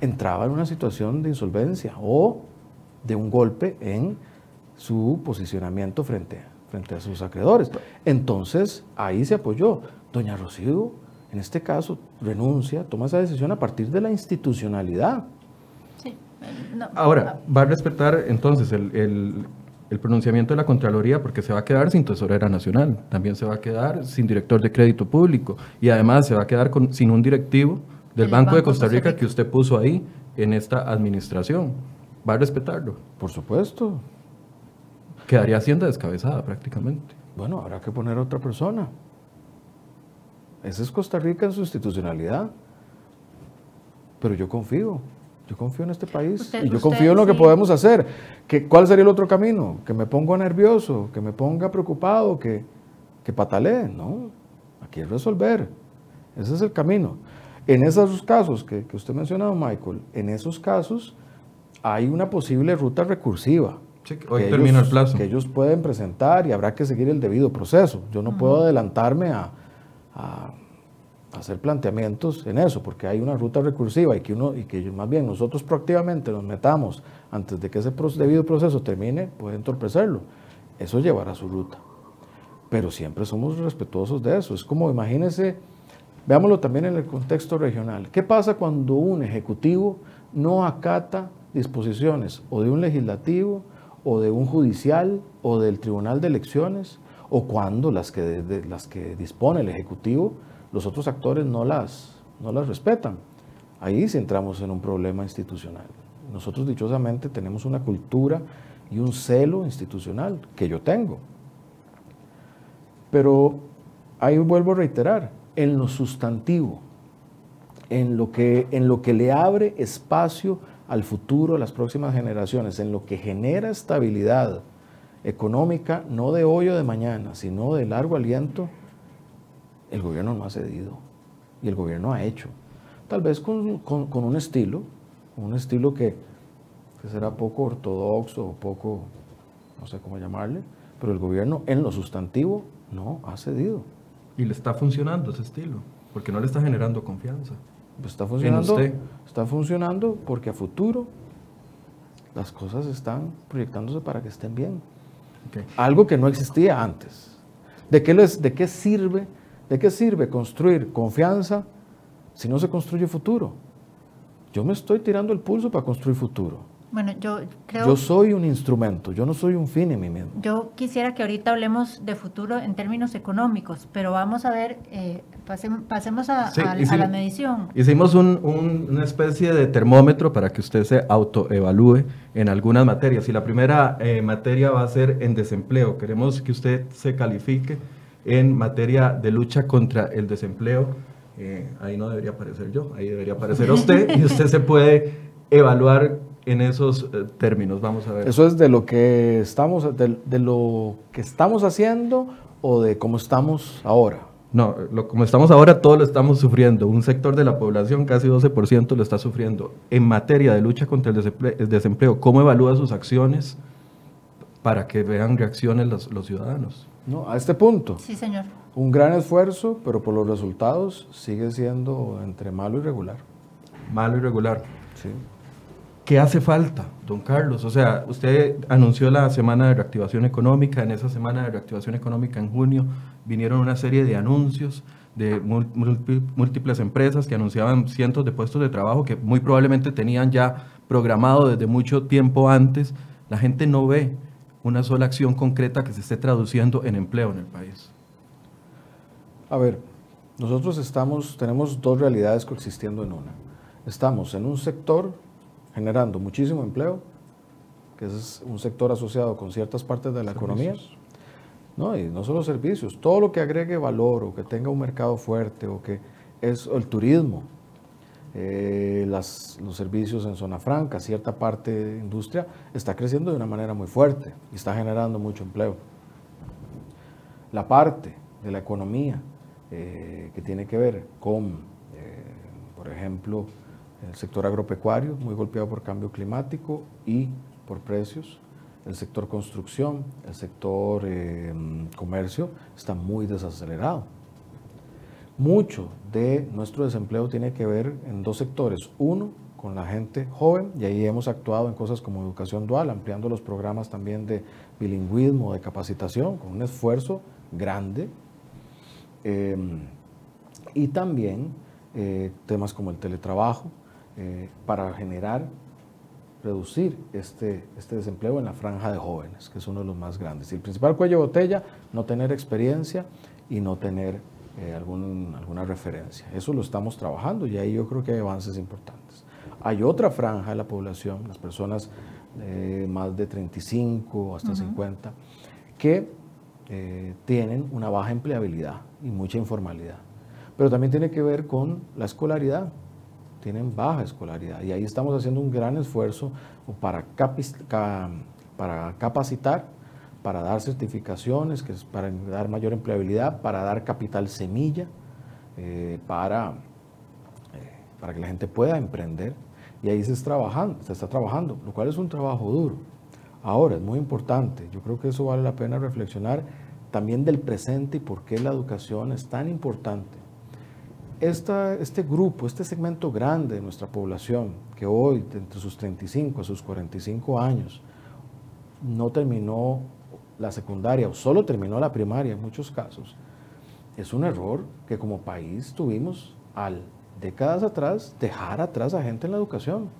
entraba en una situación de insolvencia o de un golpe en su posicionamiento frente, frente a sus acreedores. Entonces, ahí se apoyó. Doña Rocío, en este caso, renuncia, toma esa decisión a partir de la institucionalidad. Sí. Ahora, va a respetar entonces el, pronunciamiento de la Contraloría porque se va a quedar sin tesorera nacional, también se va a quedar sin director de crédito público y además se va a quedar sin un directivo del Banco, de Costa Rica, que usted puso ahí en esta administración. ¿Va a respetarlo? Por supuesto. Quedaría Hacienda descabezada prácticamente. Bueno, habrá que poner otra persona. Esa es Costa Rica en su institucionalidad. Pero yo confío. Yo confío en este país y yo confío en lo que podemos hacer. ¿Que, ¿Cuál sería el otro camino? ¿Que me ponga nervioso? ¿Que me ponga preocupado? ¿Que, que patalee? No, aquí es resolver. Ese es el camino. En esos casos que, que usted mencionado, Michael, en esos casos hay una posible ruta recursiva. hoy termina el plazo. Que ellos pueden presentar y habrá que seguir el debido proceso. Yo no puedo adelantarme a, hacer planteamientos en eso, porque hay una ruta recursiva y que, uno, y que más bien nosotros proactivamente nos metamos antes de que ese debido proceso termine, puede entorpecerlo. Eso llevará su ruta. Pero siempre somos respetuosos de eso. Es como, imagínense, Veámoslo también en el contexto regional. ¿Qué pasa cuando un ejecutivo no acata disposiciones o de un legislativo o de un judicial o del tribunal de elecciones o cuando las que, las que dispone el ejecutivo los otros actores no las, no las respetan? Ahí sí entramos en un problema institucional. Nosotros dichosamente tenemos una cultura y un celo institucional que yo tengo. Pero ahí vuelvo a reiterar, en lo sustantivo, en lo que, en lo que le abre espacio al futuro, a las próximas generaciones, en lo que genera estabilidad económica, no de hoy o de mañana, sino de largo aliento, el gobierno no ha cedido y el gobierno ha hecho. Tal vez con, un estilo, un estilo que, que será poco ortodoxo o poco, no sé cómo llamarle, pero el gobierno en lo sustantivo no ha cedido. Y le está funcionando ese estilo, porque no le está generando confianza. Pues está funcionando, está funcionando porque a futuro las cosas están proyectándose para que estén bien. Algo que no existía antes. ¿De qué, les, ¿De qué sirve? ¿De qué sirve construir confianza si no se construye futuro? Yo me estoy tirando el pulso para construir futuro. Bueno, yo creo... Yo soy un instrumento, yo no soy un fin en mí mismo. Yo quisiera que ahorita hablemos de futuro en términos económicos, pero vamos a ver, eh, pasemos, a, la medición. Hicimos una especie de termómetro para que usted se autoevalúe en algunas materias. Y la primera eh, materia va a ser en desempleo. Queremos que usted se califique en materia de lucha contra el desempleo. Eh, ahí no debería aparecer yo, ahí debería aparecer usted y usted se puede evaluar en esos eh, términos? Vamos a ver. ¿Eso es de lo que estamos, de, lo que estamos haciendo o de cómo estamos ahora? No, lo, como estamos ahora, todo lo estamos sufriendo. Un sector de la población, casi 12%, lo está sufriendo. En materia de lucha contra el desempleo, ¿cómo evalúa sus acciones para que vean reacciones los, los ciudadanos? No, a este punto. Sí, señor. Un gran esfuerzo, pero por los resultados sigue siendo entre malo y regular. Malo y regular. Sí. ¿Qué hace falta, don Carlos? O sea, usted anunció la semana de reactivación económica, en esa semana de reactivación económica en junio vinieron una serie de anuncios de múltiples empresas que anunciaban cientos de puestos de trabajo que muy probablemente tenían ya programado desde mucho tiempo antes. La gente no ve una sola acción concreta que se esté traduciendo en empleo en el país. A ver, nosotros estamos, tenemos dos realidades coexistiendo en una. Estamos en un sector generando muchísimo empleo, que es un sector asociado con ciertas partes de la economía. No, y no solo servicios, todo lo que agregue valor o que tenga un mercado fuerte o que es el turismo. eh, los servicios en zona franca, cierta parte de industria está creciendo de una manera muy fuerte y está generando mucho empleo. La parte de la economía eh, que tiene que ver con, eh, por ejemplo, el sector agropecuario, muy golpeado por cambio climático y por precios. El sector construcción, el sector comercio está muy desacelerado mucho de nuestro desempleo tiene que ver en dos sectores. Uno, con la gente joven, y ahí hemos actuado en cosas como educación dual, ampliando los programas también de bilingüismo, de capacitación, con un esfuerzo grande. Em, y también eh, temas como el teletrabajo, eh, para generar, reducir este, este desempleo en la franja de jóvenes, que es uno de los más grandes. Y el principal cuello de botella, no tener experiencia y no tener eh, alguna referencia. Eso lo estamos trabajando y ahí yo creo que hay avances importantes. Hay otra franja de la población, las personas eh, más de 35 hasta 50, que eh, tienen una baja empleabilidad y mucha informalidad. Pero también tiene que ver con la escolaridad. Tienen baja escolaridad y ahí estamos haciendo un gran esfuerzo para, para capacitar para dar certificaciones, que es para dar mayor empleabilidad, para dar capital semilla, eh, para, eh, para que la gente pueda emprender. Y ahí se está, trabajando, se está trabajando, lo cual es un trabajo duro. Ahora, es muy importante, yo creo que eso vale la pena reflexionar también del presente y por qué la educación es tan importante. Este grupo, este segmento grande de nuestra población, que hoy, entre sus 35 a sus 45 años, no terminó la secundaria o solo terminó la primaria en muchos casos, es un error que como país tuvimos al décadas atrás dejar atrás a gente en la educación.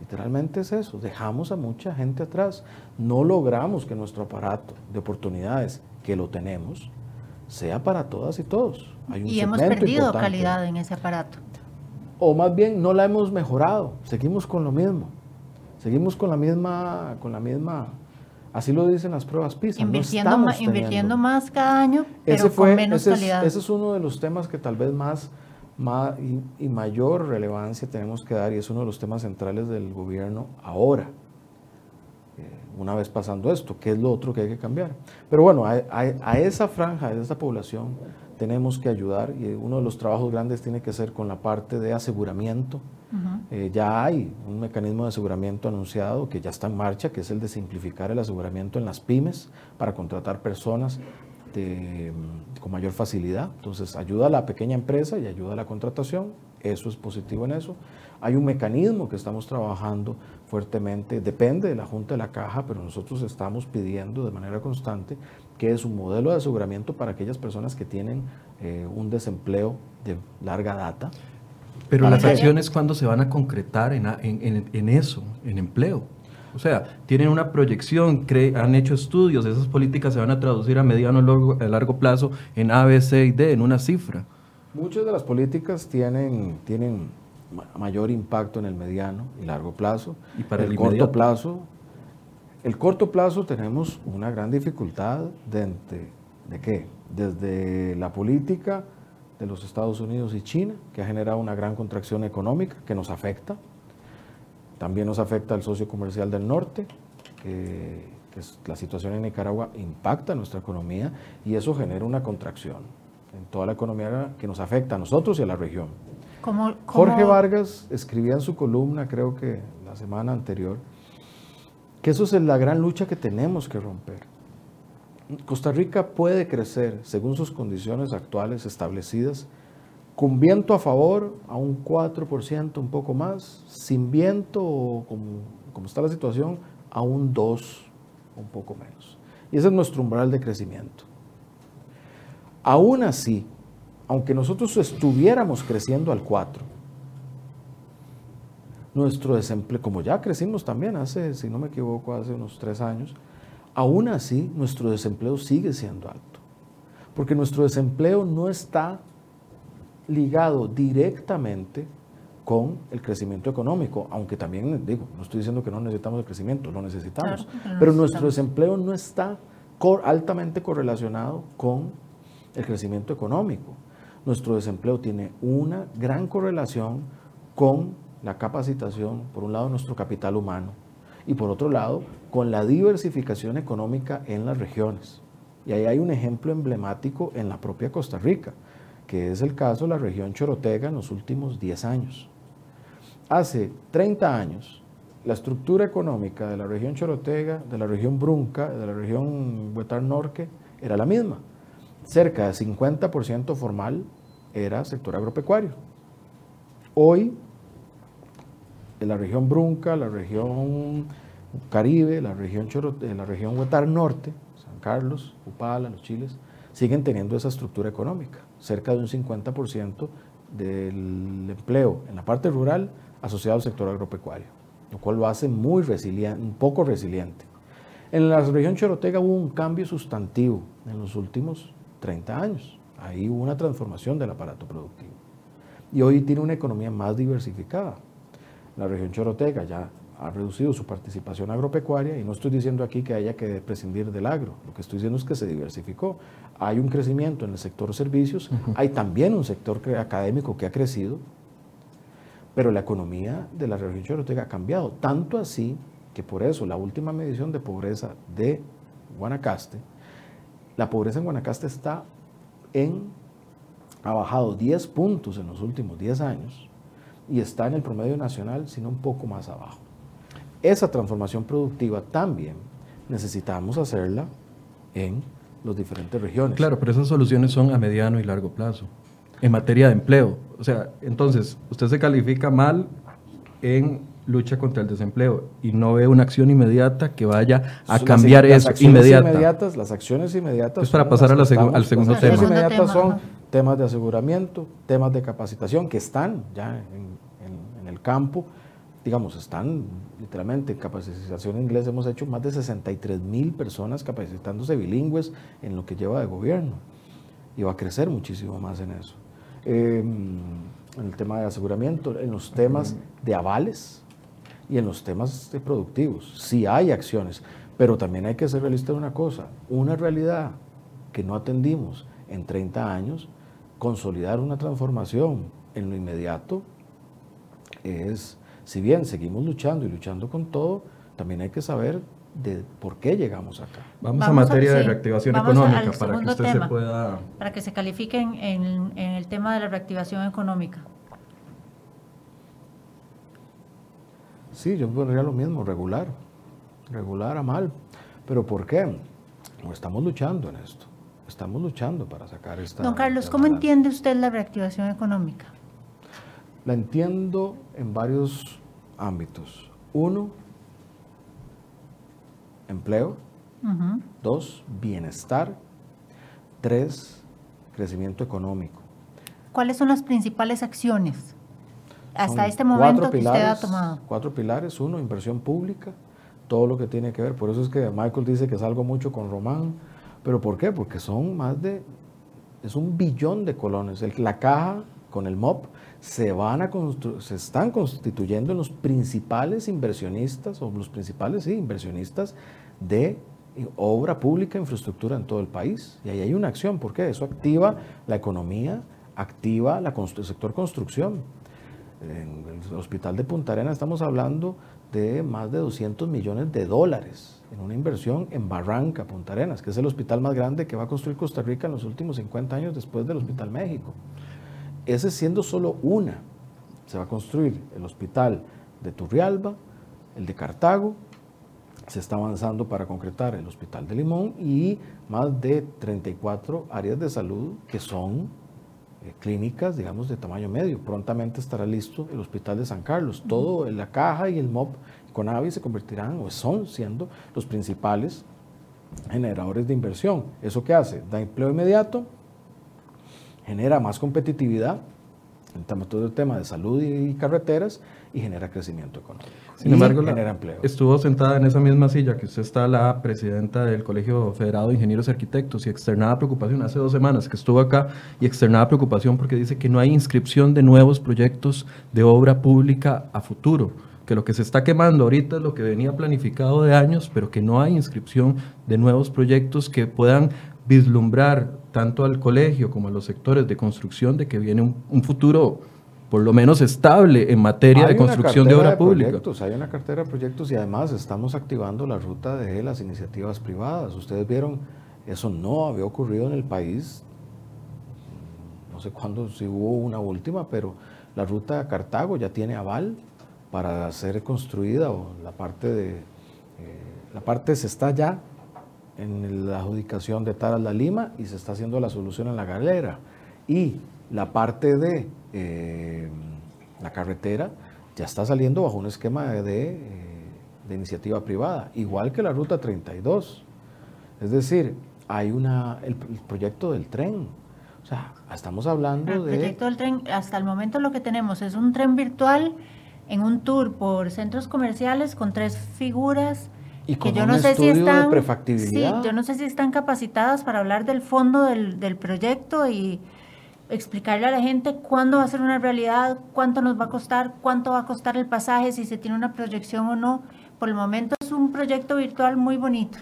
Literalmente es eso, dejamos a mucha gente atrás. No logramos que nuestro aparato de oportunidades, que lo tenemos, sea para todas y todos. y hemos perdido calidad en ese aparato. O más bien no la hemos mejorado, seguimos con lo mismo. Seguimos con la misma, con la misma Así lo dicen las pruebas PISA. Invirtiendo, más, invirtiendo más cada año, pero con menos ese calidad. Es, ese es uno de los temas que tal vez más, más y, mayor relevancia tenemos que dar y es uno de los temas centrales del gobierno ahora. Una vez pasando esto, ¿qué es lo otro que hay que cambiar? Pero bueno, a, a esa franja, a esa población, tenemos que ayudar y uno de los trabajos grandes tiene que ser con la parte de aseguramiento eh, ya hay un mecanismo de aseguramiento anunciado que ya está en marcha, que es el de simplificar el aseguramiento en las pymes para contratar personas mm, con mayor facilidad. Entonces, ayuda a la pequeña empresa y ayuda a la contratación. Eso es positivo en eso. Hay un mecanismo que estamos trabajando fuertemente, depende de la Junta de la Caja, pero nosotros estamos pidiendo de manera constante que es un modelo de aseguramiento para aquellas personas que tienen eh, un desempleo de larga data pero las acciones, cuando se van a concretar en, en, eso, en empleo? O sea, tienen una proyección, han hecho estudios, esas políticas se van a traducir a mediano largo, a largo plazo en A, B, C y D, en una cifra. Muchas de las políticas tienen, tienen mayor impacto en el mediano y largo plazo. Y para el, corto plazo, el corto plazo tenemos una gran dificultad de, de qué? Desde la política de los Estados Unidos y China, que ha generado una gran contracción económica que nos afecta. También nos afecta el socio comercial del norte, que, la situación en Nicaragua impacta nuestra economía y eso genera una contracción en toda la economía que nos afecta a nosotros y a la región. Jorge Vargas escribía en su columna, creo que la semana anterior, que eso es la gran lucha que tenemos que romper Costa Rica puede crecer según sus condiciones actuales establecidas, con viento a favor a un 4%, un poco más, sin viento, como, como está la situación, a un 2, un poco menos. Y ese es nuestro umbral de crecimiento. Aún así, aunque nosotros estuviéramos creciendo al 4, nuestro desempleo, como ya crecimos también hace, si no me equivoco, hace unos tres años, Aún así, nuestro desempleo sigue siendo alto, porque nuestro desempleo no está ligado directamente con el crecimiento económico, aunque también digo, no estoy diciendo que no necesitamos el crecimiento, lo necesitamos, pero, nuestro desempleo no está altamente correlacionado con el crecimiento económico. Nuestro desempleo tiene una gran correlación con la capacitación, por un lado, nuestro capital humano y por otro lado, con la diversificación económica en las regiones. Y ahí hay un ejemplo emblemático en la propia Costa Rica, que es el caso de la región Chorotega en los últimos 10 años. Hace 30 años, la estructura económica de la región Chorotega, de la región Brunca, de la región Huetar Norte, era la misma. Cerca del 50% formal era sector agropecuario. Hoy, en la región Brunca, la región Caribe, la región, Chorote, la región Huetar Norte, San Carlos, Upala, los Chiles, siguen teniendo esa estructura económica. Cerca de un 50% del empleo en la parte rural asociado al sector agropecuario, lo cual lo hace muy resiliente, un poco resiliente. En la región Chorotega hubo un cambio sustantivo en los últimos 30 años. Ahí hubo una transformación del aparato productivo. Y hoy tiene una economía más diversificada. La región Chorotega ya ha reducido su participación agropecuaria y no estoy diciendo aquí que haya que prescindir del agro, lo que estoy diciendo es que se diversificó. Hay un crecimiento en el sector servicios, hay también un sector académico que ha crecido, pero la economía de la región Chorotega ha cambiado, tanto así que por eso la última medición de pobreza de Guanacaste, la pobreza en Guanacaste está en, ha bajado 10 puntos en los últimos 10 años y está en el promedio nacional, sino un poco más abajo. Esa transformación productiva también necesitamos hacerla en las diferentes regiones. Claro, pero esas soluciones son a mediano y largo plazo en materia de empleo. O sea, entonces, usted se califica mal en lucha contra el desempleo y no ve una acción inmediata que vaya a cambiar eso inmediata. Inmediatas, las acciones inmediatas. Es para pasar al segundo tema. Las acciones inmediatas son temas de aseguramiento, temas de capacitación que están ya en, en el campo, digamos, están literalmente en capacitación en inglés. Hemos hecho más de 63 mil personas capacitándose bilingües en lo que lleva de gobierno y va a crecer muchísimo más en eso. Em, en el tema de aseguramiento, en los temas de avales y en los temas productivos. Sí hay acciones, pero también hay que ser realista de una cosa, una realidad que no atendimos en 30 años, consolidar una transformación en lo inmediato es, si bien seguimos luchando y luchando con todo, también hay que saber de por qué llegamos acá. Vamos, a materia de reactivación económica para que usted se pueda... Para que se califiquen en, en el tema de la reactivación económica. Sí, yo pondría lo mismo, regular, regular a mal. ¿Pero por qué? estamos luchando en esto, estamos luchando para sacar esta... Don Carlos, ¿cómo entiende usted la reactivación económica? La entiendo en varios ámbitos. Uno, empleo. Dos, bienestar. Tres, crecimiento económico. ¿Cuáles son las principales acciones hasta este momento que usted ha tomado? Cuatro pilares. Uno, inversión pública. Todo lo que tiene que ver. Por eso es que Michael dice que salgo mucho con Román. ¿Pero por qué? Porque son más de... Es un billón de colones. la caja con el MOP se, van a se están constituyendo en los principales inversionistas, o los principales sí, inversionistas de obra pública, infraestructura en todo el país. Y ahí hay una acción, ¿por qué? Eso activa la economía, activa la, el sector construcción. En el hospital de Punta Arenas estamos hablando de más de 200 millones de dólares en una inversión en Barranca, Punta Arenas, que es el hospital más grande que va a construir Costa Rica en los últimos 50 años después del Hospital México. Ese siendo solo una. Se va a construir el hospital de Turrialba, el de Cartago, se está avanzando para concretar el Hospital de Limón y más de 34 áreas de salud que son clínicas, digamos, de tamaño medio. Prontamente estará listo el Hospital de San Carlos. Todo, la caja y el MOP con AVI se convertirán o son siendo los principales generadores de inversión. ¿Eso qué hace? Da empleo inmediato, genera más competitividad en todo el tema de salud y carreteras y genera crecimiento económico. Sin embargo, genera empleo. estuvo sentada en esa misma silla que usted está la presidenta del Colegio Federado de Ingenieros y Arquitectos y externaba preocupación hace dos semanas que estuvo acá y externaba preocupación porque dice que no hay inscripción de nuevos proyectos de obra pública a futuro que lo que se está quemando ahorita es lo que venía planificado de años, pero que no hay inscripción de nuevos proyectos que puedan vislumbrar tanto al colegio como a los sectores de construcción de que viene un, futuro por lo menos estable en materia de construcción de obra pública. Proyectos, hay una cartera de proyectos y además estamos activando la ruta de las iniciativas privadas. Ustedes vieron, eso no había ocurrido en el país, no sé cuándo, si hubo una última, pero la ruta de Cartago ya tiene aval para ser construida o la parte de, eh, la parte se está ya en la adjudicación de Taras La Lima y se está haciendo la solución en la galera. Y la parte de eh, la carretera ya está saliendo bajo un esquema de, de, iniciativa privada, igual que la Ruta 32. Es decir, hay una, el, proyecto del tren. O sea, estamos hablando el de... El proyecto del tren, hasta el momento lo que tenemos es un tren virtual en un tour por centros comerciales con tres figuras y que yo no sé si están, Sí, yo no sé si están capacitadas para hablar del fondo del, del proyecto y explicarle a la gente cuándo va a ser una realidad, cuánto nos va a costar, cuánto va a costar el pasaje, si se tiene una proyección o no. Por el momento es un proyecto virtual muy bonito.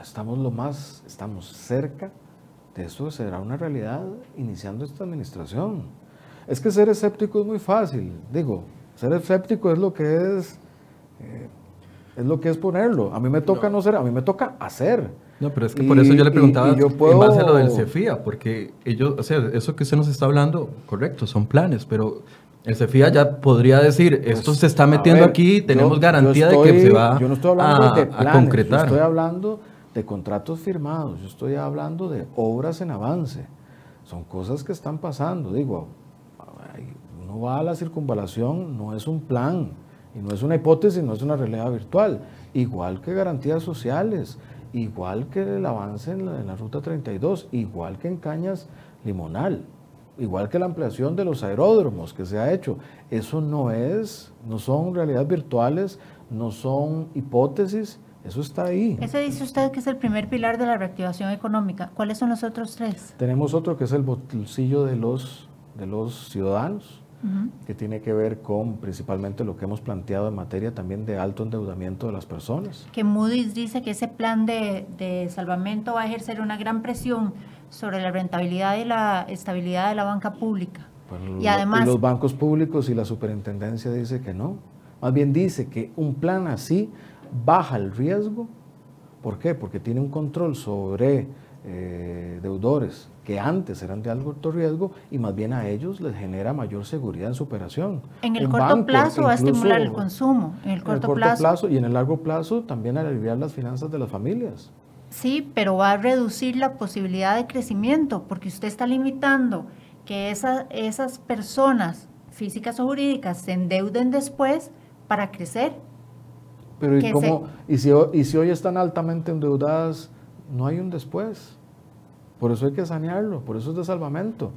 Estamos lo más, estamos cerca de eso será una realidad iniciando esta administración. Es que ser escéptico es muy fácil, digo, ser escéptico es lo que es eh, es lo que es ponerlo. A mí me toca no, ser, a mí me toca hacer. No, pero es que por eso yo le preguntaba en base a lo del CEFIA, porque ellos, o sea, eso que usted nos está hablando, correcto, son planes, pero el CEFIA ya podría decir, pues, esto se está metiendo aquí, tenemos garantía de que se va yo no estoy hablando a, de planes, concretar. Yo estoy hablando de contratos firmados, yo estoy hablando de obras en avance. Son cosas que están pasando. Digo, uno va a la circunvalación, no es un plan y no es una hipótesis, no es una realidad virtual. Igual que garantías sociales, igual que el avance en la, Ruta 32, igual que en Cañas Limonal, igual que la ampliación de los aeródromos que se ha hecho. Eso no es, no son realidades virtuales, no son hipótesis, eso está ahí. Ese dice usted que es el primer pilar de la reactivación económica. ¿Cuáles son los otros tres? Tenemos otro que es el bolsillo de los, de los ciudadanos que tiene que ver con principalmente lo que hemos planteado en materia también de alto endeudamiento de las personas. Que Moody's dice que ese plan de, de salvamento va a ejercer una gran presión sobre la rentabilidad y la estabilidad de la banca pública. y además... Los bancos públicos y la superintendencia dice que no. Más bien dice que un plan así baja el riesgo. ¿Por qué? Porque tiene un control sobre eh, deudores que antes eran de alto riesgo y más bien a ellos les genera mayor seguridad en su operación. En el corto plazo va a estimular el consumo, en el corto, plazo. Y en el largo plazo también a aliviar las finanzas de las familias. Sí, pero va a reducir la posibilidad de crecimiento porque usted está limitando que esas personas físicas o jurídicas se endeuden después para crecer. Pero ¿y, cómo, y, si, y si hoy están altamente endeudadas, no hay un después. Por eso hay que sanearlo, por eso es de salvamento.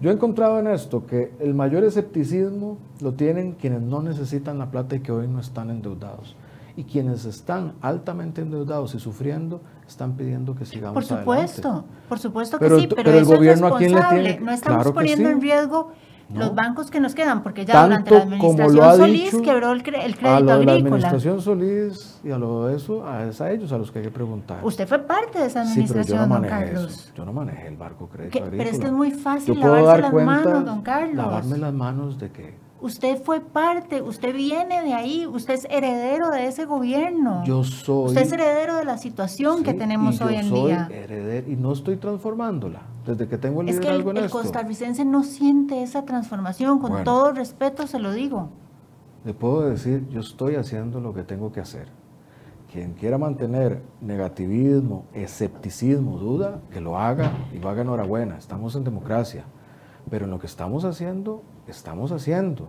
Yo he encontrado en esto que el mayor escepticismo lo tienen quienes no necesitan la plata y que hoy no están endeudados. Y quienes están altamente endeudados y sufriendo están pidiendo que sigamos Por supuesto, por supuesto que sí, pero, el gobierno es responsable. no estamos poniendo en riesgo los bancos que nos quedan, porque ya durante la administración Solís quebró el, crédito a lo de la administración Solís y a lo de eso, a, es a ellos a los que hay que preguntar. Usted fue parte de esa administración, sí, pero yo no don Carlos. Yo no manejé el barco crédito agrícola. Pero es que es muy fácil lavarse las manos, don Carlos. Lavarme las manos de qué? Usted fue parte, usted viene de ahí, usted es heredero de ese gobierno. Yo soy. Usted es heredero de la situación que tenemos hoy en día. Heredero, y no estoy transformándola desde que tengo el es que el, costarricense no siente esa transformación, con todo respeto se lo digo. Le puedo decir, yo estoy haciendo lo que tengo que hacer. Quien quiera mantener negativismo, escepticismo, duda, que lo haga y lo haga enhorabuena. Estamos en democracia. Pero en lo que estamos haciendo, estamos haciendo.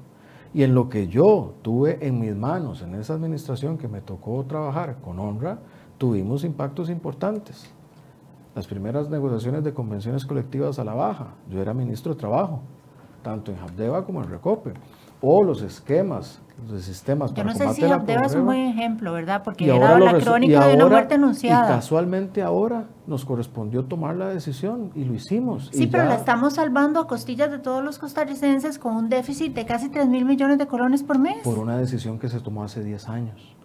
Y en lo que yo tuve en mis manos en esa administración que me tocó trabajar con honra, tuvimos impactos importantes. Las primeras negociaciones de convenciones colectivas a la baja, yo era ministro de Trabajo, tanto en Habdeba como en Recope, o los esquemas de sistemas Yo no sé si Habdeba es un buen ejemplo, ¿verdad? Porque era la crónica de una muerte anunciada. Y casualmente ahora nos correspondió tomar la decisión y lo hicimos. Sí, pero la estamos salvando a costillas de todos los costarricenses con un déficit de casi 3 mil millones de colones por mes. Por una decisión que se tomó hace 10 años.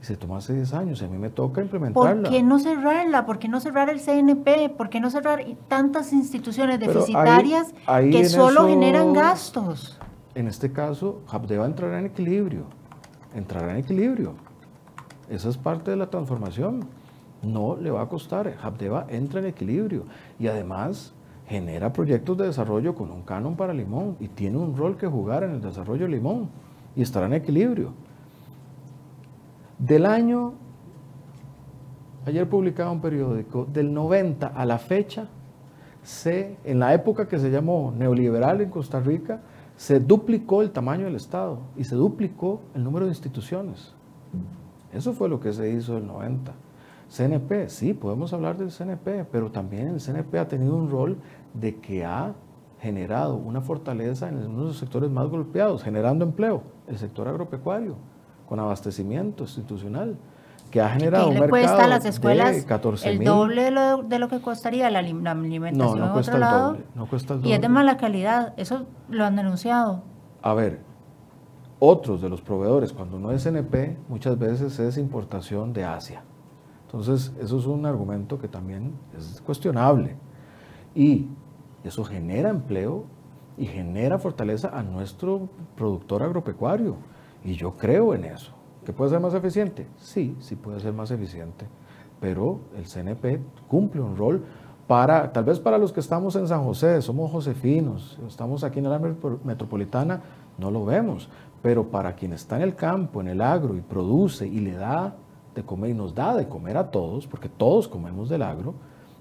Y se tomó hace 10 años y a mí me toca implementarla. ¿Por qué no cerrarla? ¿Por qué no cerrar el CNP? ¿Por qué no cerrar tantas instituciones deficitarias que solo generan gastos? En este caso, Habdeba entrará en equilibrio, entrará en equilibrio. Esa es parte de la transformación. No le va a costar, Habdeba entra en equilibrio y además genera proyectos de desarrollo con un canon para Limón y tiene un rol que jugar en el desarrollo de Limón y estará en equilibrio. Del año, ayer publicaba un periódico, del 90 a la fecha, se, en la época que se llamó neoliberal en Costa Rica, se duplicó el tamaño del Estado y se duplicó el número de instituciones. Eso fue lo que se hizo el 90. CNP, sí, podemos hablar del CNP, pero también el CNP ha tenido un rol de que ha generado una fortaleza en uno de los sectores más golpeados, generando empleo, el sector agropecuario, con abastecimiento institucional, que ha generado un mercado cuesta a las escuelas de 14 el doble de lo, de lo, que costaría la, alimentación no, no cuesta otro el lado. Doble, no cuesta el doble. Y es de mala calidad, eso lo han denunciado. A ver, otros de los proveedores, cuando no es CNP, muchas veces es importación de Asia. Entonces, eso es un argumento que también es cuestionable. Y eso genera empleo y genera fortaleza a nuestro productor agropecuario. Y yo creo en eso. ¿Que puede ser más eficiente? Sí, sí puede ser más eficiente. Pero el CNP cumple un rol para, tal vez para los que estamos en San José, somos josefinos, estamos aquí en la metropolitana, no lo vemos. Pero para quien está en el campo, en el agro y produce y le da de comer y nos da de comer a todos, porque todos comemos del agro,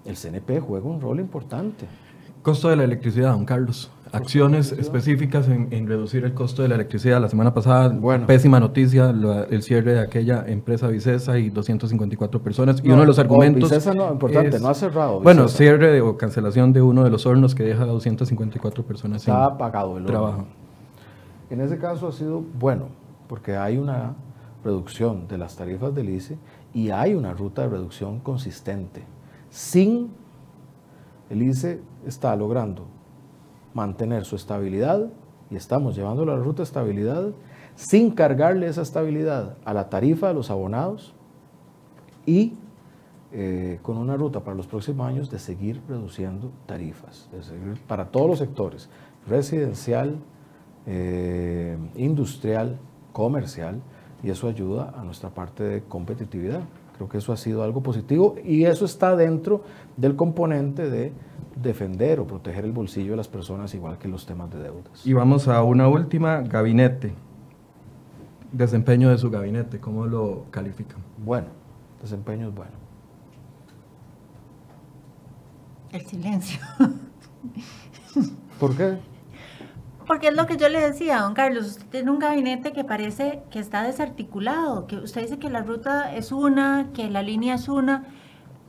el CNP juega un rol importante. Costo de la electricidad, don Carlos. Acciones específicas en, reducir el costo de la electricidad. La semana pasada, pésima noticia, el cierre de aquella empresa Vicesa y 254 personas. y uno de los argumentos. Vicesa no, importante, no ha cerrado. Bueno, cierre o cancelación de uno de los hornos que deja a 254 personas Está apagado el trabajo. En ese caso ha sido bueno, porque hay una reducción de las tarifas del ICE y hay una ruta de reducción consistente. Sin el ICE está logrando mantener su estabilidad y estamos llevando la ruta de estabilidad sin cargarle esa estabilidad a la tarifa de los abonados y eh, con una ruta para los próximos años de seguir reduciendo tarifas, para todos los sectores, residencial, eh, industrial, comercial, y eso ayuda a nuestra parte de competitividad. Creo que eso ha sido algo positivo y eso está dentro del componente de defender o proteger el bolsillo de las personas, igual que los temas de deudas. Y vamos a una última, gabinete. Desempeño de su gabinete, ¿cómo lo califican? Bueno, desempeño es bueno. El silencio. ¿Por qué? Porque es lo que yo le decía, don Carlos, usted tiene un gabinete que parece que está desarticulado, que usted dice que la ruta es una, que la línea es una,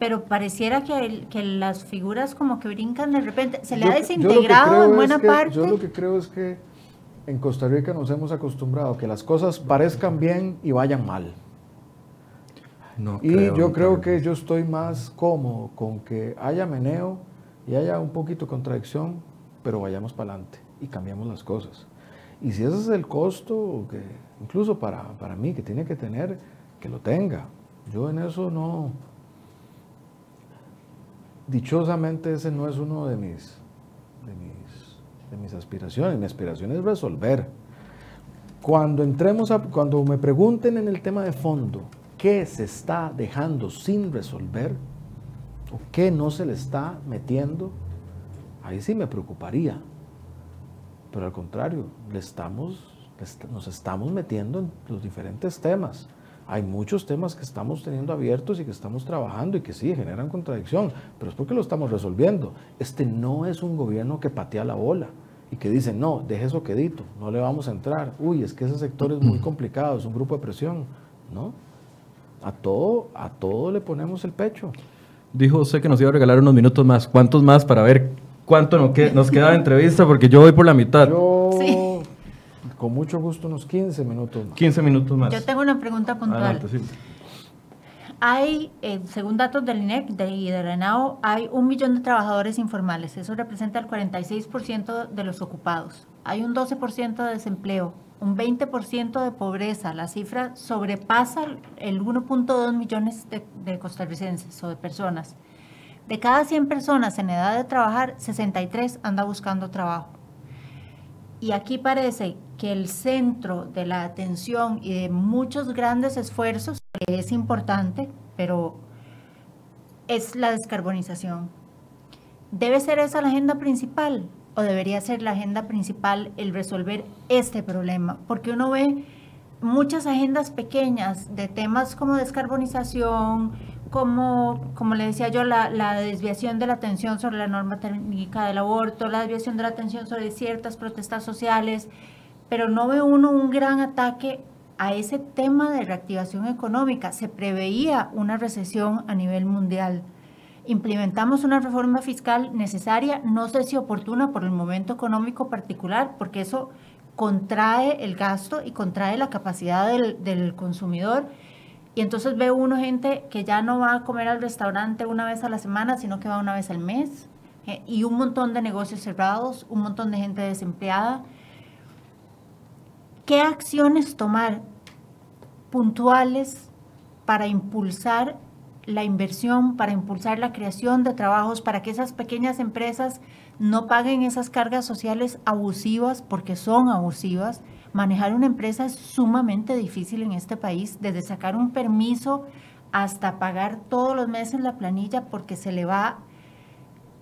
pero pareciera que, que las figuras como que brincan de repente. ¿Se le ha desintegrado en buena parte? Yo lo que creo es que en Costa Rica nos hemos acostumbrado a que las cosas parezcan bien y vayan mal. No y yo creo que yo estoy más cómodo con que haya meneo y haya un poquito de contradicción, pero vayamos para adelante y cambiamos las cosas. Y si ese es el costo, que incluso para, para mí, que tiene que tener, que lo tenga. Yo en eso no... Dichosamente ese no es uno de mis, de mis, de mis aspiraciones. Mi aspiración es resolver. Cuando entremos cuando me pregunten en el tema de fondo, ¿qué se está dejando sin resolver? ¿O qué no se le está metiendo? Ahí sí me preocuparía pero al contrario, le estamos, nos estamos metiendo en los diferentes temas. Hay muchos temas que estamos teniendo abiertos y que estamos trabajando y que sí generan contradicción, pero es porque lo estamos resolviendo. Este no es un gobierno que patea la bola y que dice, no, deje eso quedito, no le vamos a entrar. Uy, es que ese sector es muy complicado, es un grupo de presión. No, a todo, a todo le ponemos el pecho. Dijo usted que nos iba a regalar unos minutos más. ¿Cuántos más para ver cuánto nos, queda de entrevista, porque yo voy por la mitad. Yo, con mucho gusto, unos 15 minutos más. 15 minutos más. Yo tengo una pregunta puntual. Hay, eh, según datos del INEC de, y de Renao, hay un millón de trabajadores informales. Eso representa el 46% de los ocupados. Hay un 12% de desempleo, un 20% de pobreza. La cifra sobrepasa el 1.2 millones de, de costarricenses o de personas. De cada 100 personas en edad de trabajar, 63 anda buscando trabajo. Y aquí parece que el centro de la atención y de muchos grandes esfuerzos, que es importante, pero es la descarbonización. ¿Debe ser esa la agenda principal o debería ser la agenda principal el resolver este problema? Porque uno ve muchas agendas pequeñas de temas como descarbonización, como, como le decía yo, la, desviación de la atención sobre la norma técnica del aborto, la desviación de la atención sobre ciertas protestas sociales, pero no ve uno un gran ataque a ese tema de reactivación económica. Se preveía una recesión a nivel mundial. Implementamos una reforma fiscal necesaria, no sé si oportuna por el momento económico particular, porque eso contrae el gasto y contrae la capacidad del consumidor y entonces ve uno gente que ya no va a comer al restaurante una vez a la semana, sino que va una vez al mes. Eh, y un montón de negocios cerrados, un montón de gente desempleada. ¿Qué acciones tomar puntuales para impulsar la inversión, para impulsar la creación de trabajos, para que esas pequeñas empresas no paguen esas cargas sociales abusivas, porque son abusivas? Manejar una empresa es sumamente difícil en este país, desde sacar un permiso hasta pagar todos los meses la planilla porque se le va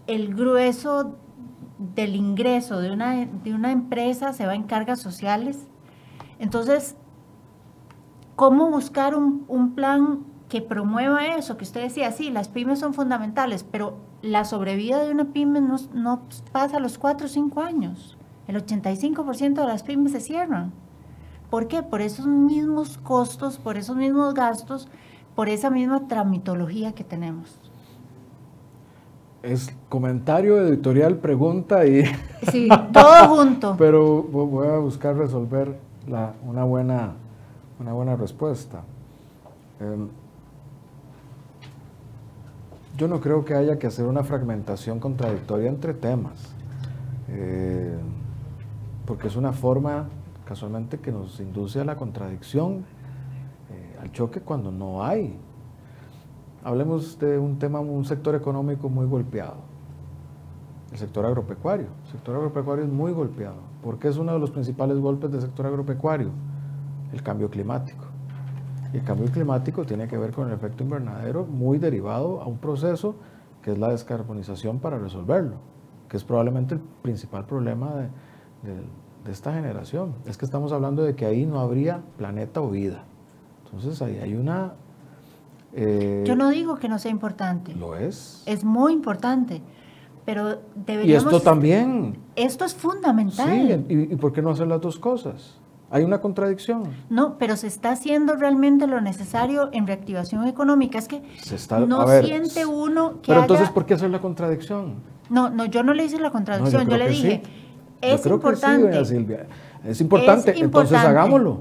el grueso del ingreso de una, de una empresa, se va en cargas sociales. Entonces, ¿cómo buscar un, un plan que promueva eso? Que usted decía, sí, las pymes son fundamentales, pero la sobrevida de una pyme no, no pasa a los cuatro o cinco años. El 85% de las pymes se cierran. ¿Por qué? Por esos mismos costos, por esos mismos gastos, por esa misma tramitología que tenemos. Es comentario editorial, pregunta y... Sí, todo junto. Pero voy a buscar resolver la, una, buena, una buena respuesta. Eh, yo no creo que haya que hacer una fragmentación contradictoria entre temas. Eh, porque es una forma casualmente que nos induce a la contradicción, eh, al choque cuando no hay. Hablemos de un tema, un sector económico muy golpeado, el sector agropecuario. El sector agropecuario es muy golpeado. ¿Por qué es uno de los principales golpes del sector agropecuario? El cambio climático. Y el cambio climático tiene que ver con el efecto invernadero muy derivado a un proceso que es la descarbonización para resolverlo, que es probablemente el principal problema de, de, esta generación. Es que estamos hablando de que ahí no habría planeta o vida. Entonces ahí hay una... Eh, Yo no digo que no sea importante. Lo es. Es muy importante. Pero deberíamos... Y esto también. Esto es fundamental. Sí, ¿y, y por qué no hacer las dos cosas? ¿Hay una contradicción? No, pero se está haciendo realmente lo necesario en reactivación económica. Es que no siente uno que. Pero entonces, ¿por qué hacer la contradicción? No, no, yo no le hice la contradicción. yo, le dije, es creo importante. Que sí, Silvia. Es importante, entonces hagámoslo.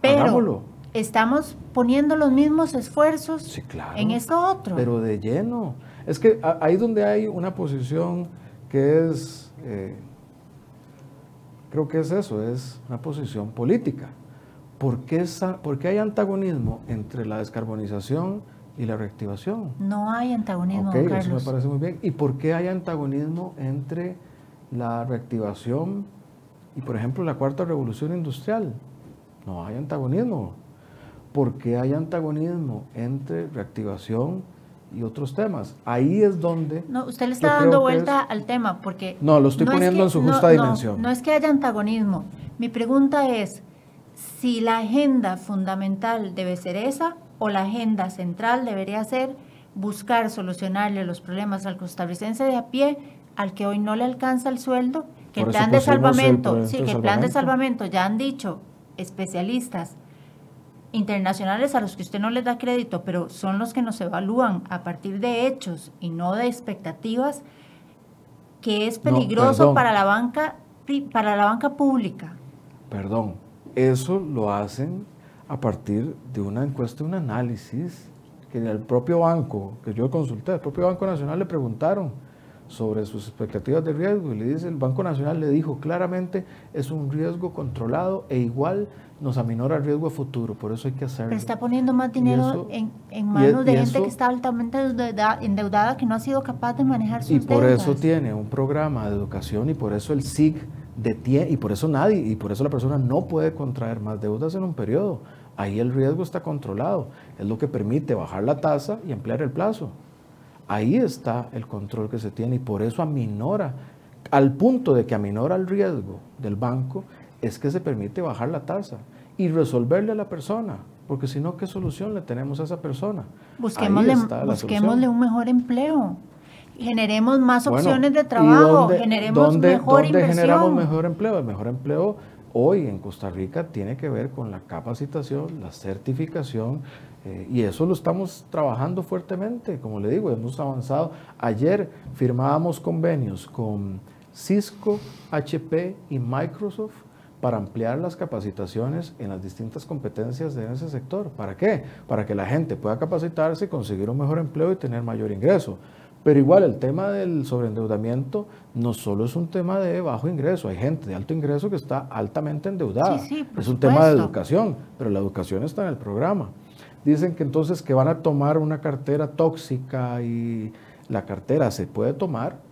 Pero estamos poniendo los mismos esfuerzos en esto otro. Pero de lleno. Es que ahí donde hay una posición que es, eh, creo que es eso, es una posición política. ¿Por qué, esa, ¿Por qué hay antagonismo entre la descarbonización y la reactivación? No hay antagonismo, okay, Eso me parece muy bien. ¿Y por qué hay antagonismo entre la reactivación y, por ejemplo, la cuarta revolución industrial. No hay antagonismo. ¿Por qué hay antagonismo entre reactivación y otros temas? Ahí es donde... No, usted le está dando vuelta al tema porque... No, lo estoy poniendo en su justa dimensión. no es que haya antagonismo. Mi pregunta es si la agenda fundamental debe ser esa o la agenda central debería ser buscar solucionarle los problemas al costarricense de a pie al que hoy no le alcanza el sueldo, que el plan de salvamento, sí, que el plan de salvamento ya han dicho especialistas internacionales a los que usted no les da crédito, pero son los que nos evalúan a partir de hechos y no de expectativas, que es peligroso para la banca para la banca pública. Perdón, eso lo hacen a partir de una encuesta, un análisis que el propio banco, que yo consulté, el propio Banco Nacional le preguntaron sobre sus expectativas de riesgo y le dice, el Banco Nacional le dijo claramente, es un riesgo controlado e igual nos aminora el riesgo a futuro, por eso hay que hacerlo. Pero está poniendo más dinero en, en, manos de gente que está altamente endeudada, que no ha sido capaz de manejar sus Y por eso tiene un programa de educación y por eso el SIG detiene, y por eso nadie, y por eso la persona no puede contraer más deudas en un periodo. Ahí el riesgo está controlado, es lo que permite bajar la tasa y ampliar el plazo. Ahí está el control que se tiene y por eso aminora, al punto de que aminora el riesgo del banco, es que se permite bajar la tasa y resolverle a la persona, porque si no, ¿qué solución le tenemos a esa persona? Busquémosle, busquémosle un mejor empleo generemos más opciones de trabajo, generemos mejor ¿dónde generamos mejor empleo? El mejor empleo hoy en Costa Rica tiene que ver con la capacitación, la certificación, eh, y eso lo estamos trabajando fuertemente. Como le digo, hemos avanzado. Ayer firmábamos convenios con Cisco, HP y Microsoft para ampliar las capacitaciones en las distintas competencias de ese sector. ¿Para qué? Para que la gente pueda capacitarse, conseguir un mejor empleo y tener mayor ingreso. Pero igual el tema del sobreendeudamiento no solo es un tema de bajo ingreso, hay gente de alto ingreso que está altamente endeudada. es un tema de educación, pero la educación está en el programa. Dicen que entonces que van a tomar una cartera tóxica y la cartera se puede tomar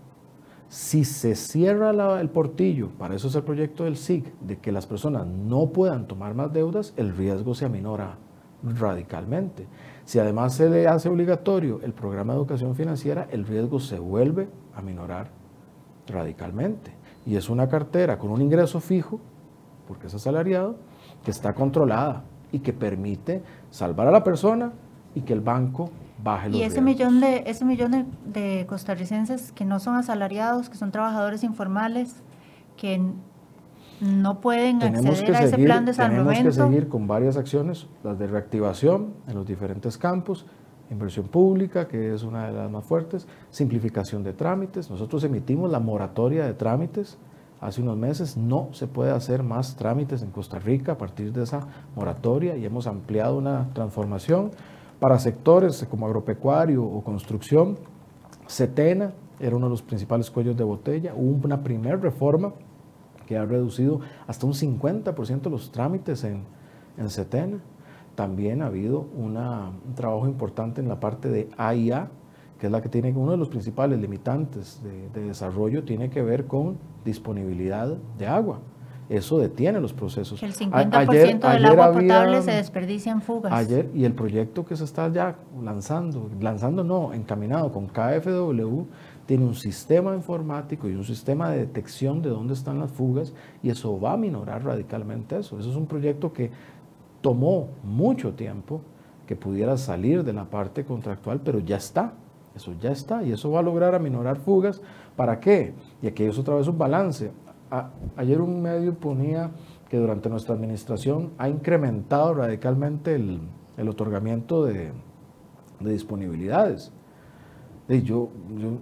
si se cierra el portillo, para eso es el proyecto del SIG, de que las personas no puedan tomar más deudas, el riesgo se aminora radicalmente. Si además se le hace obligatorio el programa de educación financiera, el riesgo se vuelve a minorar radicalmente. Y es una cartera con un ingreso fijo, porque es asalariado, que está controlada y que permite salvar a la persona y que el banco baje los Y ese millón de ese millón de costarricenses que no son asalariados, que son trabajadores informales, que no pueden acceder a ese plan de salvamento. Tenemos que seguir con varias acciones, las de reactivación en los diferentes campos, inversión pública, que es una de las más fuertes, simplificación de trámites. Nosotros emitimos la moratoria de trámites hace unos meses. No se puede hacer más trámites en Costa Rica a partir de esa moratoria y hemos ampliado una transformación para sectores como agropecuario o construcción. Setena era uno de los principales cuellos de botella. Hubo una primera reforma que ha reducido hasta un 50% los trámites en, en Setena. También ha habido un trabajo importante en la parte de AIA, que es la que tiene uno de los principales limitantes de, desarrollo, tiene que ver con disponibilidad de agua. Eso detiene los procesos. El 50% del agua potable se desperdicia en fugas. Ayer, y el proyecto que se está ya lanzando, lanzando no, encaminado con KFW, tiene un sistema informático y un sistema de detección de dónde están las fugas y eso va a minorar radicalmente eso. Eso es un proyecto que tomó mucho tiempo que pudiera salir de la parte contractual, pero ya está. Eso ya está y eso va a lograr aminorar fugas. ¿Para qué? Y aquí es otra vez un balance. ayer un medio ponía que durante nuestra administración ha incrementado radicalmente el, otorgamiento de disponibilidades yo,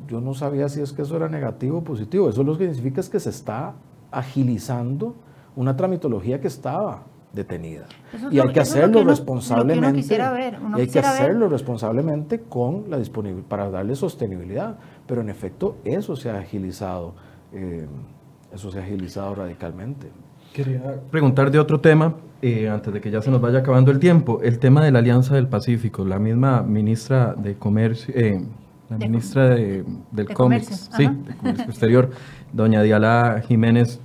yo, no sabía si es que eso era negativo o positivo. Eso lo que significa es que se está agilizando una tramitología que estaba detenida. y hay que hacerlo responsablemente. y hay que hacerlo responsablemente con la disponibilidad para darle sostenibilidad. Pero en efecto, eso se ha agilizado, eh, eso se ha agilizado radicalmente. Quería preguntar de otro tema, eh, antes de que ya se nos vaya acabando el tiempo, el tema de la Alianza del Pacífico. La misma ministra de Comercio, eh, la ministra de, del Comercio, sí, Comercio Exterior, doña Diala Jiménez,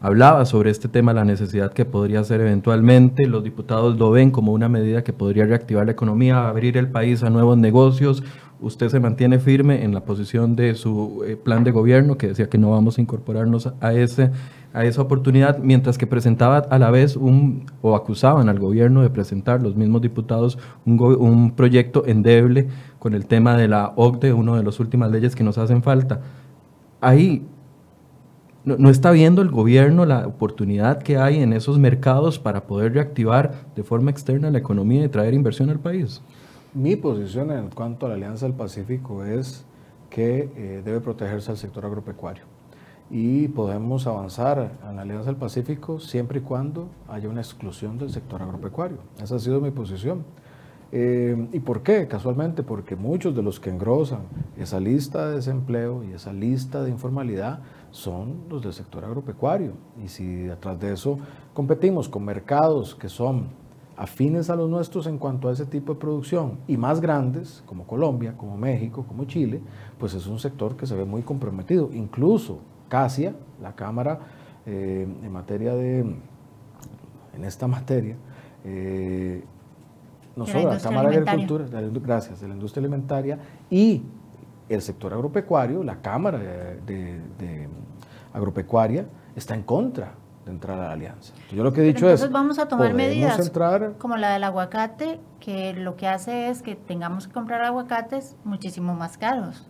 hablaba sobre este tema, la necesidad que podría ser eventualmente. Los diputados lo ven como una medida que podría reactivar la economía, abrir el país a nuevos negocios. Usted se mantiene firme en la posición de su eh, plan de gobierno, que decía que no vamos a incorporarnos a ese a esa oportunidad, mientras que presentaba a la vez un, o acusaban al gobierno de presentar los mismos diputados un, un proyecto endeble con el tema de la OCDE, una de las últimas leyes que nos hacen falta. Ahí no, está viendo el gobierno la oportunidad que hay en esos mercados para poder reactivar de forma externa la economía y traer inversión al país. Mi posición en cuanto a la Alianza del Pacífico es que eh, debe protegerse al sector agropecuario y podemos avanzar en la Alianza del Pacífico siempre y cuando haya una exclusión del sector agropecuario. Esa ha sido mi posición. Eh, ¿Y por qué? Casualmente porque muchos de los que engrosan esa lista de desempleo y esa lista de informalidad son los del sector agropecuario. Y si detrás de eso competimos con mercados que son afines a los nuestros en cuanto a ese tipo de producción y más grandes, como Colombia, como México, como Chile, pues es un sector que se ve muy comprometido. Incluso CASIA, la Cámara eh, en materia de, en esta materia, eh, nosotros, la Cámara de Agricultura, gracias, de la industria alimentaria y el sector agropecuario, la Cámara de, Agropecuaria, está en contra de entrar a la alianza. yo lo que he dicho entonces vamos a tomar medidas entrar, como la del aguacate, que lo que hace es que tengamos que comprar aguacates muchísimo más caros.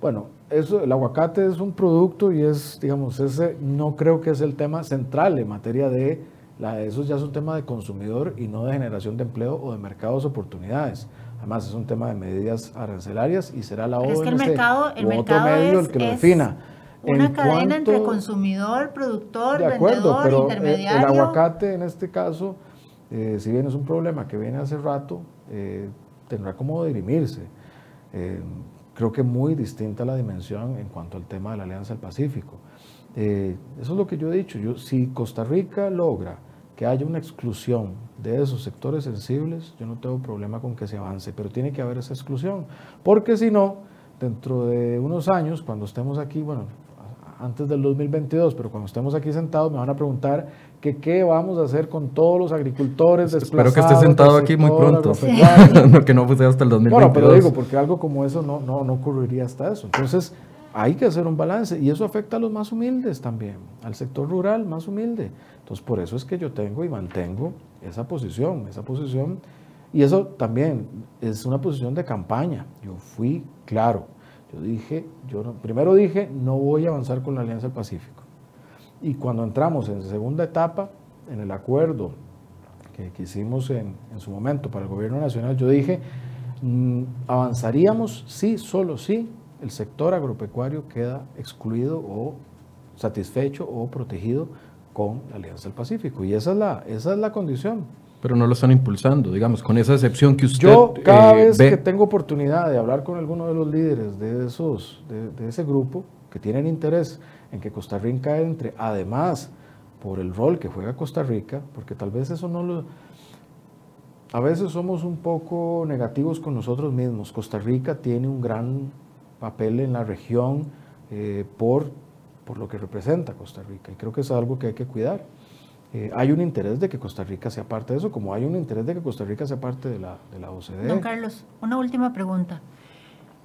Bueno, eso, el aguacate es un producto y es, digamos, ese no creo que es el tema central en materia de, la, eso ya es un tema de consumidor y no de generación de empleo o de mercados oportunidades. Además, es un tema de medidas arancelarias y será la OMC es que el mercado, el mercado es, el que lo defina. Una cadena entre consumidor, productor, de acuerdo, vendedor, intermediario. El, aguacate en este caso, eh, si bien es un problema que viene hace rato, eh, tendrá como dirimirse. Eh, creo que muy distinta la dimensión en cuanto al tema de la Alianza del Pacífico. eso es lo que yo he dicho. Yo, si Costa Rica logra que haya una exclusión de esos sectores sensibles, yo no tengo problema con que se avance, pero tiene que haber esa exclusión, porque si no, dentro de unos años, cuando estemos aquí, bueno, antes del 2022, pero cuando estemos aquí sentados me van a preguntar que qué vamos a hacer con todos los agricultores Espero que esté sentado aquí muy pronto, que no fuese hasta el 2022. Bueno, pero digo, porque algo como eso no, no, no ocurriría hasta eso. Entonces, hay que hacer un balance y eso afecta a los más humildes también, al sector rural más humilde. Entonces, por eso es que yo tengo y mantengo esa posición, esa posición, y eso también es una posición de campaña. Yo fui claro, yo dije, yo primero dije, no voy a avanzar con la Alianza del Pacífico. Y cuando entramos en segunda etapa, en el acuerdo que, hicimos en, su momento para el gobierno nacional, yo dije, mm, avanzaríamos sí, solo sí, el sector agropecuario queda excluido o satisfecho o protegido con la Alianza del Pacífico. Y esa es la, esa es la condición. Pero no lo están impulsando, digamos, con esa excepción que usted Yo cada eh, vez que tengo oportunidad de hablar con alguno de los líderes de, esos, de, ese grupo, que tienen interés en que Costa Rica entre, además por el rol que juega Costa Rica, porque tal vez eso no lo... A veces somos un poco negativos con nosotros mismos. Costa Rica tiene un gran papel en la región eh, por por lo que representa Costa Rica. Y creo que es algo que hay que cuidar. Eh, hay un interés de que Costa Rica sea parte de eso, como hay un interés de que Costa Rica sea parte de la, de la OCDE. Don Carlos, una última pregunta.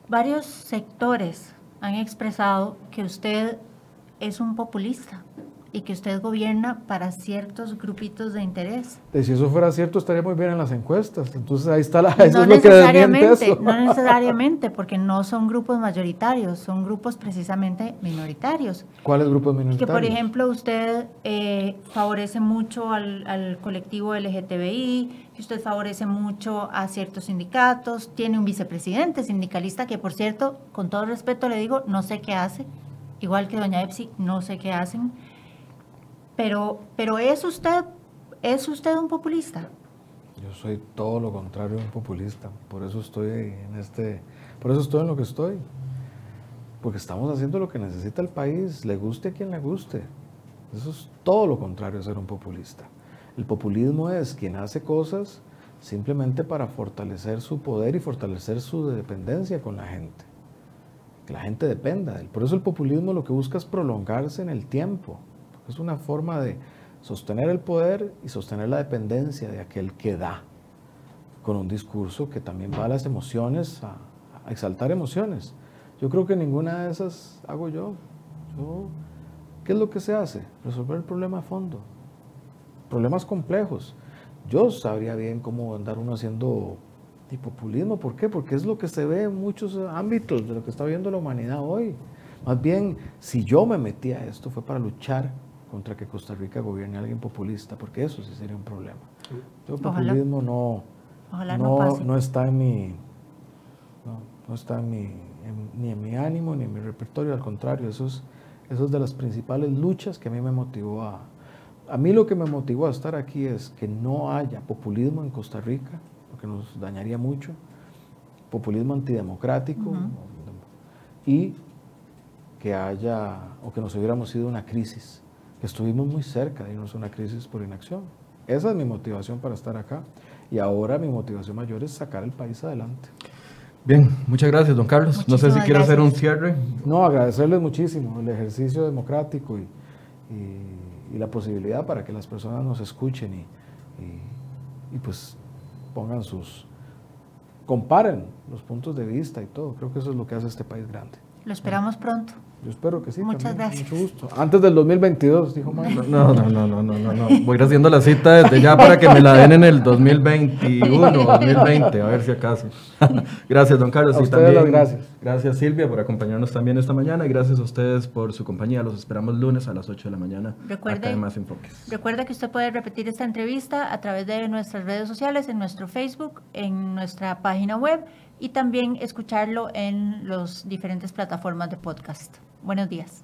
Varios sectores han expresado que usted es un populista y que usted gobierna para ciertos grupitos de interés. De si eso fuera cierto, estaría muy bien en las encuestas. Entonces ahí está la... Eso no es necesariamente, no necesariamente, porque no son grupos mayoritarios, son grupos precisamente minoritarios. ¿Cuáles grupos minoritarios? Que, por ejemplo, usted eh, favorece mucho al, al colectivo LGTBI, que usted favorece mucho a ciertos sindicatos, tiene un vicepresidente sindicalista que, por cierto, con todo respeto le digo, no sé qué hace, igual que doña Epsi, no sé qué hacen pero, pero ¿es, usted, ¿es usted un populista? Yo soy todo lo contrario de un populista. Por eso estoy en este, por eso estoy en lo que estoy. Porque estamos haciendo lo que necesita el país, le guste a quien le guste. Eso es todo lo contrario de ser un populista. El populismo es quien hace cosas simplemente para fortalecer su poder y fortalecer su dependencia con la gente. Que la gente dependa de él. Por eso el populismo lo que busca es prolongarse en el tiempo. Es una forma de sostener el poder y sostener la dependencia de aquel que da, con un discurso que también va a las emociones, a, exaltar emociones. Yo creo que ninguna de esas hago yo. ¿Qué es lo que se hace? Resolver el problema a fondo. Problemas complejos. Yo sabría bien cómo andar uno haciendo populismo. ¿Por qué? Porque es lo que se ve en muchos ámbitos de lo que está viendo la humanidad hoy. Más bien, si yo me metí a esto fue para luchar contra que Costa Rica gobierne a alguien populista, porque eso sí sería un problema. El populismo no, no, está en mi, no, está en mi, ni en mi ánimo ni en mi repertorio, al contrario, eso es, eso es de las principales luchas que a mí me motivó a... A mí lo que me motivó a estar aquí es que no haya populismo en Costa Rica, porque nos dañaría mucho, populismo antidemocrático, y que haya, o que nos hubiéramos ido una crisis estuvimos muy cerca de irnos a una crisis por inacción. Esa es mi motivación para estar acá. Y ahora mi motivación mayor es sacar el país adelante. Bien, muchas gracias, don Carlos. no sé si quiere hacer un cierre. No, agradecerles muchísimo el ejercicio democrático y, y, y la posibilidad para que las personas nos escuchen y, y, y pues pongan sus, comparen los puntos de vista y todo. Creo que eso es lo que hace este país grande. Lo esperamos pronto. Yo espero que sí. Muchas también, gracias. Mucho gusto. Antes del 2022, dijo Mario. No, no, no, no, no, no, no. Voy a ir haciendo la cita desde ya para que me la den en el 2021, 2020, a ver si acaso. gracias, don Carlos. A y ustedes las gracias. Gracias, Silvia, por acompañarnos también esta mañana y gracias a ustedes por su compañía. Los esperamos lunes a las 8 de la mañana. Recuerde- acá en Más Enfoques. Recuerda que usted puede repetir esta entrevista a través de nuestras redes sociales, en nuestro Facebook, en nuestra página web y también escucharlo en las diferentes plataformas de podcast. Buenos días.